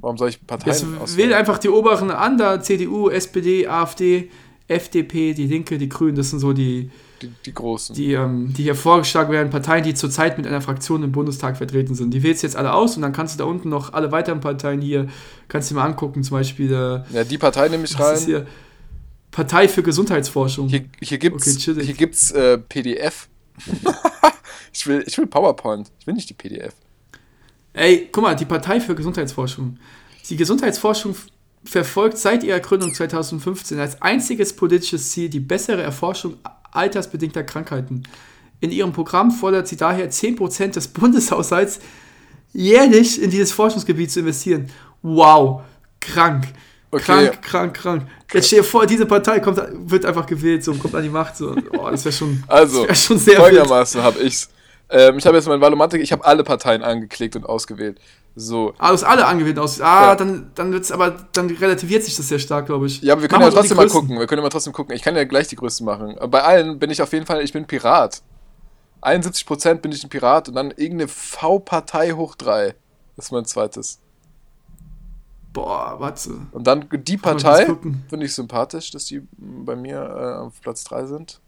Speaker 2: Warum soll ich Parteien
Speaker 3: jetzt
Speaker 2: auswählen?
Speaker 3: wähl einfach die oberen an, da CDU, SPD, AfD, FDP, die Linke, die Grünen, das sind so die,
Speaker 2: die, die großen.
Speaker 3: die, ähm, die hier vorgeschlagen werden, Parteien, die zurzeit mit einer Fraktion im Bundestag vertreten sind. Die wählst du jetzt alle aus und dann kannst du da unten noch alle weiteren Parteien hier, kannst du dir mal angucken, zum Beispiel äh,
Speaker 2: ja, die Partei nehme ich
Speaker 3: was ist
Speaker 2: rein.
Speaker 3: hier? Partei für Gesundheitsforschung.
Speaker 2: Hier, hier
Speaker 3: Okay, chillig.
Speaker 2: hier gibt's äh, PDF. ich, will, ich will PowerPoint. Ich will nicht die PDF.
Speaker 3: Ey, guck mal, die Partei für Gesundheitsforschung. Die Gesundheitsforschung verfolgt seit ihrer Gründung 2015 als einziges politisches Ziel die bessere Erforschung altersbedingter Krankheiten. In ihrem Programm fordert sie daher 10% des Bundeshaushalts jährlich in dieses Forschungsgebiet zu investieren. Wow, krank.
Speaker 2: Okay.
Speaker 3: Krank, krank, krank. Jetzt stell dir vor, diese Partei kommt, wird einfach gewählt so, und kommt an die Macht. So. Oh, das wäre schon,
Speaker 2: Also,
Speaker 3: das wär schon sehr wild.
Speaker 2: folgendermaßen habe ich's. Ähm, ich habe jetzt mein Valomatik, ich habe alle Parteien angeklickt und ausgewählt. So.
Speaker 3: Ah, du hast alle angewählt aus. Ah,
Speaker 2: Ja.
Speaker 3: dann, dann wird's aber, dann relativiert sich das sehr stark, glaube ich.
Speaker 2: Ja, aber wir können
Speaker 3: Mach
Speaker 2: ja trotzdem mal gucken. Wir können ja mal trotzdem gucken. Ich kann ja gleich die größten machen. Aber Bei allen bin ich auf jeden Fall, ich bin Pirat. 71% bin ich ein Pirat und dann irgendeine V-Partei hoch 3. Das ist mein zweites.
Speaker 3: Boah, warte.
Speaker 2: Und dann die Partei finde ich sympathisch, dass die bei mir äh, auf Platz 3 sind.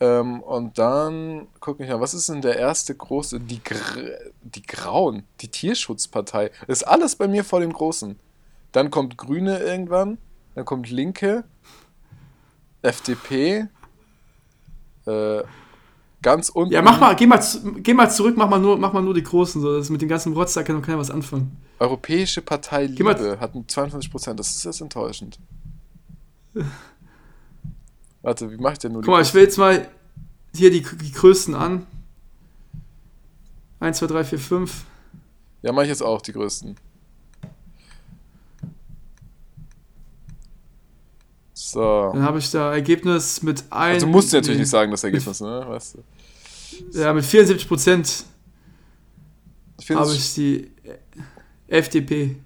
Speaker 2: Ähm, und dann gucke ich mal, was ist denn der erste große? Die, Gr die Grauen, die Tierschutzpartei. Das ist alles bei mir vor den Großen. Dann kommt Grüne irgendwann, dann kommt Linke, FDP, äh, ganz unten.
Speaker 3: Ja, mach mal, geh mal, geh mal zurück, mach mal nur, mach mal nur die Großen. So. Das mit dem ganzen Rotz, da kann keiner was anfangen.
Speaker 2: Europäische Partei
Speaker 3: Geh
Speaker 2: Liebe hatten 22%. Das ist jetzt enttäuschend. Warte, wie mache ich denn nur
Speaker 3: Guck mal, ich will jetzt mal hier die, die Größten an. 1, 2, 3, 4, 5.
Speaker 2: Ja, mache ich jetzt auch die größten. So.
Speaker 3: Dann habe ich da Ergebnis mit ein.
Speaker 2: Also, du musst natürlich
Speaker 3: nee,
Speaker 2: nicht sagen, das Ergebnis, ne? Weißt du.
Speaker 3: Ja, mit 74 Prozent habe ich die FDP.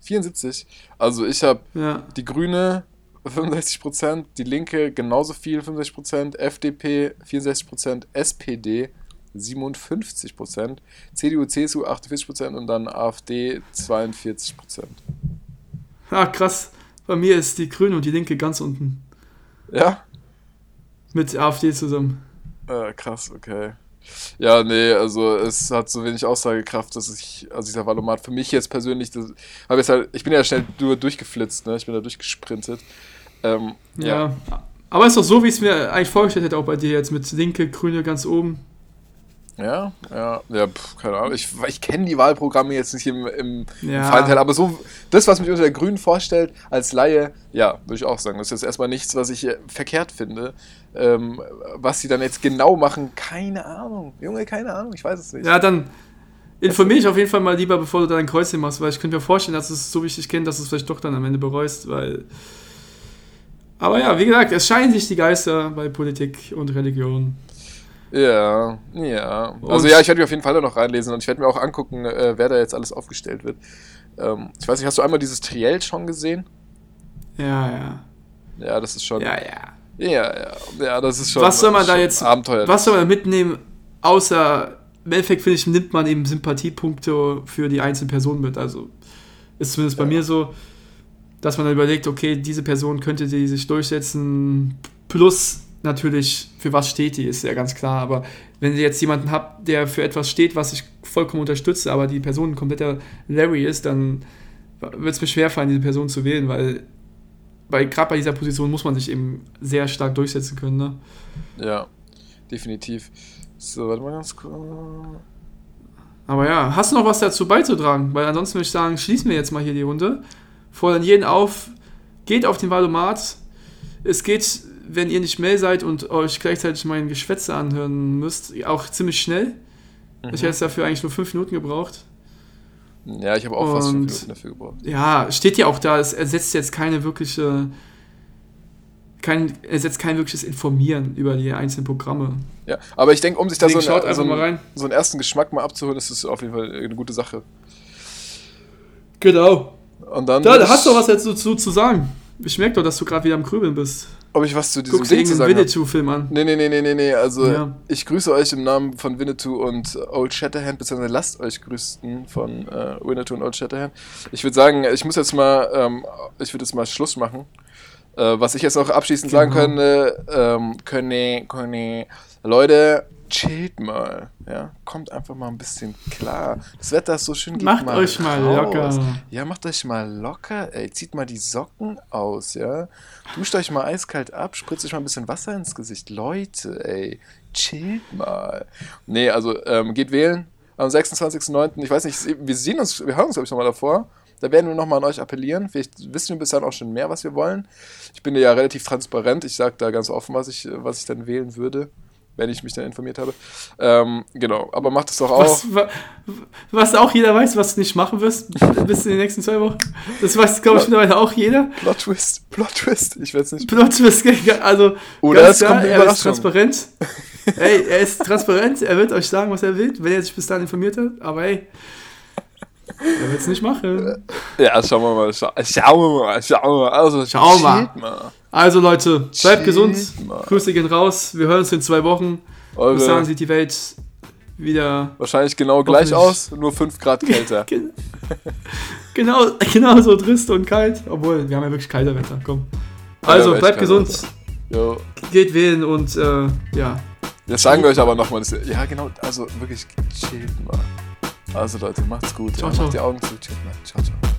Speaker 2: 74. Also, ich habe
Speaker 3: Ja.
Speaker 2: die Grüne 65%, die Linke genauso viel, 65%, FDP 64%, SPD 57%, CDU, CSU 48% und dann AfD 42%.
Speaker 3: Ah, krass. Bei mir ist die Grüne und die Linke ganz unten.
Speaker 2: Ja?
Speaker 3: Mit AfD zusammen.
Speaker 2: Äh, krass, okay. Ja, nee, also es hat so wenig Aussagekraft, dass ich, also dieser Valomat für mich jetzt persönlich, das, hab jetzt halt, ich bin ja schnell nur durchgeflitzt, ne? Ich bin da durchgesprintet. Ähm,
Speaker 3: Ja. Aber ist doch so, wie ich es mir eigentlich vorgestellt hätte, auch bei dir jetzt mit Linke, Grüne ganz oben.
Speaker 2: Ja, ja, ja, pf, keine Ahnung. Ich, ich kenne die Wahlprogramme jetzt nicht im, im,
Speaker 3: Ja.
Speaker 2: im Feinteil, aber so, das, was mich unter der Grünen vorstellt, als Laie, ja, würde ich auch sagen. Das ist jetzt erstmal nichts, was ich äh, verkehrt finde. Ähm, was sie dann jetzt genau machen, keine Ahnung. Junge, keine Ahnung, ich weiß es nicht.
Speaker 3: Ja, dann informiere ich auf jeden Fall mal lieber, bevor du dein Kreuzchen machst, weil ich könnte mir vorstellen, dass es so dich kenne, dass du es vielleicht doch dann am Ende bereust, weil. Aber ja, wie gesagt, es scheinen sich die Geister bei Politik und Religion.
Speaker 2: Ja, ja. Also
Speaker 3: Und-
Speaker 2: ja, ich werde mich auf jeden Fall da noch reinlesen und ich werde mir auch angucken, äh, wer da jetzt alles aufgestellt wird. Ähm, ich weiß nicht, hast du einmal dieses Triell schon gesehen?
Speaker 3: Ja, ja.
Speaker 2: Ja, das ist schon.
Speaker 3: Ja, ja.
Speaker 2: ja, ja, ja das ist schon.
Speaker 3: Was soll man da jetzt-
Speaker 2: Abenteuer.
Speaker 3: Was soll man mitnehmen, außer im Endeffekt, finde ich, nimmt man eben Sympathiepunkte für die einzelnen Personen mit. Also ist zumindest bei
Speaker 2: Ja.
Speaker 3: mir so, dass man dann überlegt, okay, diese Person könnte die sich durchsetzen, plus natürlich, für was steht die, ist ja ganz klar. Aber wenn ihr jetzt jemanden habt, der für etwas steht, was ich vollkommen unterstütze, aber die Person ein kompletter Larry ist, dann wird es mir schwerfallen, diese Person zu wählen, weil bei, gerade bei dieser Position muss man sich eben sehr stark durchsetzen können. Ne?
Speaker 2: Ja, definitiv. So, warte mal ganz kurz.
Speaker 3: Aber ja, hast du noch was dazu beizutragen? Weil ansonsten würde ich sagen, schließen wir jetzt mal hier die Runde. Fordern jeden auf, geht auf den Valomat. Es geht, wenn ihr nicht schnell seid und euch gleichzeitig mein Geschwätze anhören müsst, auch ziemlich schnell. Ich hätte dafür eigentlich nur fünf Minuten gebraucht.
Speaker 2: Ja, ich habe auch fast fünf
Speaker 3: Und-
Speaker 2: Minuten dafür gebraucht.
Speaker 3: Ja, steht ja auch da, es ersetzt jetzt keine wirkliche. Kein, ersetzt kein wirkliches Informieren über die einzelnen Programme.
Speaker 2: Ja, aber ich denke, um sich da so,
Speaker 3: Deswegen schaut
Speaker 2: einen, so,
Speaker 3: mal rein.
Speaker 2: einen, so einen ersten Geschmack mal abzuholen, ist es auf jeden Fall eine gute Sache.
Speaker 3: Genau.
Speaker 2: Und dann.
Speaker 3: Da, da hast du was jetzt dazu zu sagen. Ich merke doch, dass du gerade wieder am Krübeln bist.
Speaker 2: Ob ich was zu diesem
Speaker 3: Guckst
Speaker 2: Ding zu sagen?
Speaker 3: Winnetou-Film an.
Speaker 2: Nee, nee, nee, nee, nee, nee. Also,
Speaker 3: Ja.
Speaker 2: ich grüße euch im Namen von Winnetou und Old Shatterhand, beziehungsweise lasst euch grüßen von äh, Winnetou und Old Shatterhand. Ich würde sagen, ich muss jetzt mal, ähm, ich würde jetzt mal Schluss machen. Äh, was ich jetzt noch abschließend sagen
Speaker 3: Genau.
Speaker 2: könnte, ähm, könne, könne, Leute, chillt mal, ja, kommt einfach mal ein bisschen klar. Das Wetter ist so schön, geht
Speaker 3: Macht
Speaker 2: mal
Speaker 3: euch mal
Speaker 2: raus.
Speaker 3: locker.
Speaker 2: Ja, macht euch mal locker, ey. Zieht mal die Socken aus, ja. Duscht euch mal eiskalt ab, spritzt euch mal ein bisschen Wasser ins Gesicht. Leute, ey, chillt mal. Nee, also ähm, geht wählen am 26.09. Ich weiß nicht, wir sehen uns, wir hören uns, glaube ich, nochmal davor. Da werden wir nochmal an euch appellieren. Vielleicht wissen wir bis dahin auch schon mehr, was wir wollen. Ich bin ja relativ transparent. Ich sage da ganz offen, was ich, was ich dann wählen würde, wenn ich mich dann informiert habe. Ähm, genau, aber macht es doch auch.
Speaker 3: Was, wa- was auch jeder weiß, was du nicht machen wirst bis in den nächsten zwei Wochen. Das weiß, glaube ich, mittlerweile auch jeder.
Speaker 2: Plot Twist, Plot Twist. Ich werde es nicht.
Speaker 3: Plot Twist, also
Speaker 2: Oder
Speaker 3: ganz
Speaker 2: es
Speaker 3: klar,
Speaker 2: kommt eine
Speaker 3: er ist transparent. Ey, er ist transparent, er wird euch sagen, was er will, wenn er sich bis dahin informiert hat, aber ey, er wird es nicht machen.
Speaker 2: Ja, schauen wir mal. Schau, schauen wir mal. Schauen wir mal. Also,
Speaker 3: Schauen wir.
Speaker 2: chillt mal.
Speaker 3: Also Leute, bleibt
Speaker 2: Chillt
Speaker 3: gesund,
Speaker 2: mal.
Speaker 3: Grüße gehen raus, wir hören uns in zwei Wochen.
Speaker 2: Eure,
Speaker 3: Bis dahin sieht die Welt wieder
Speaker 2: wahrscheinlich genau gleich aus, nur 5 Grad kälter.
Speaker 3: Gen- genau, genau so trist und kalt. Obwohl, wir haben ja wirklich kalter Wetter. Komm. Also,
Speaker 2: echt
Speaker 3: bleibt gesund, geht wählen und äh, ja.
Speaker 2: Das sagen wir euch aber nochmal. Ja, genau. Also wirklich, chillt mal. Also Leute, macht's gut.
Speaker 3: Ciao,
Speaker 2: ja,
Speaker 3: ciao.
Speaker 2: Macht die Augen zu. Ciao, ciao.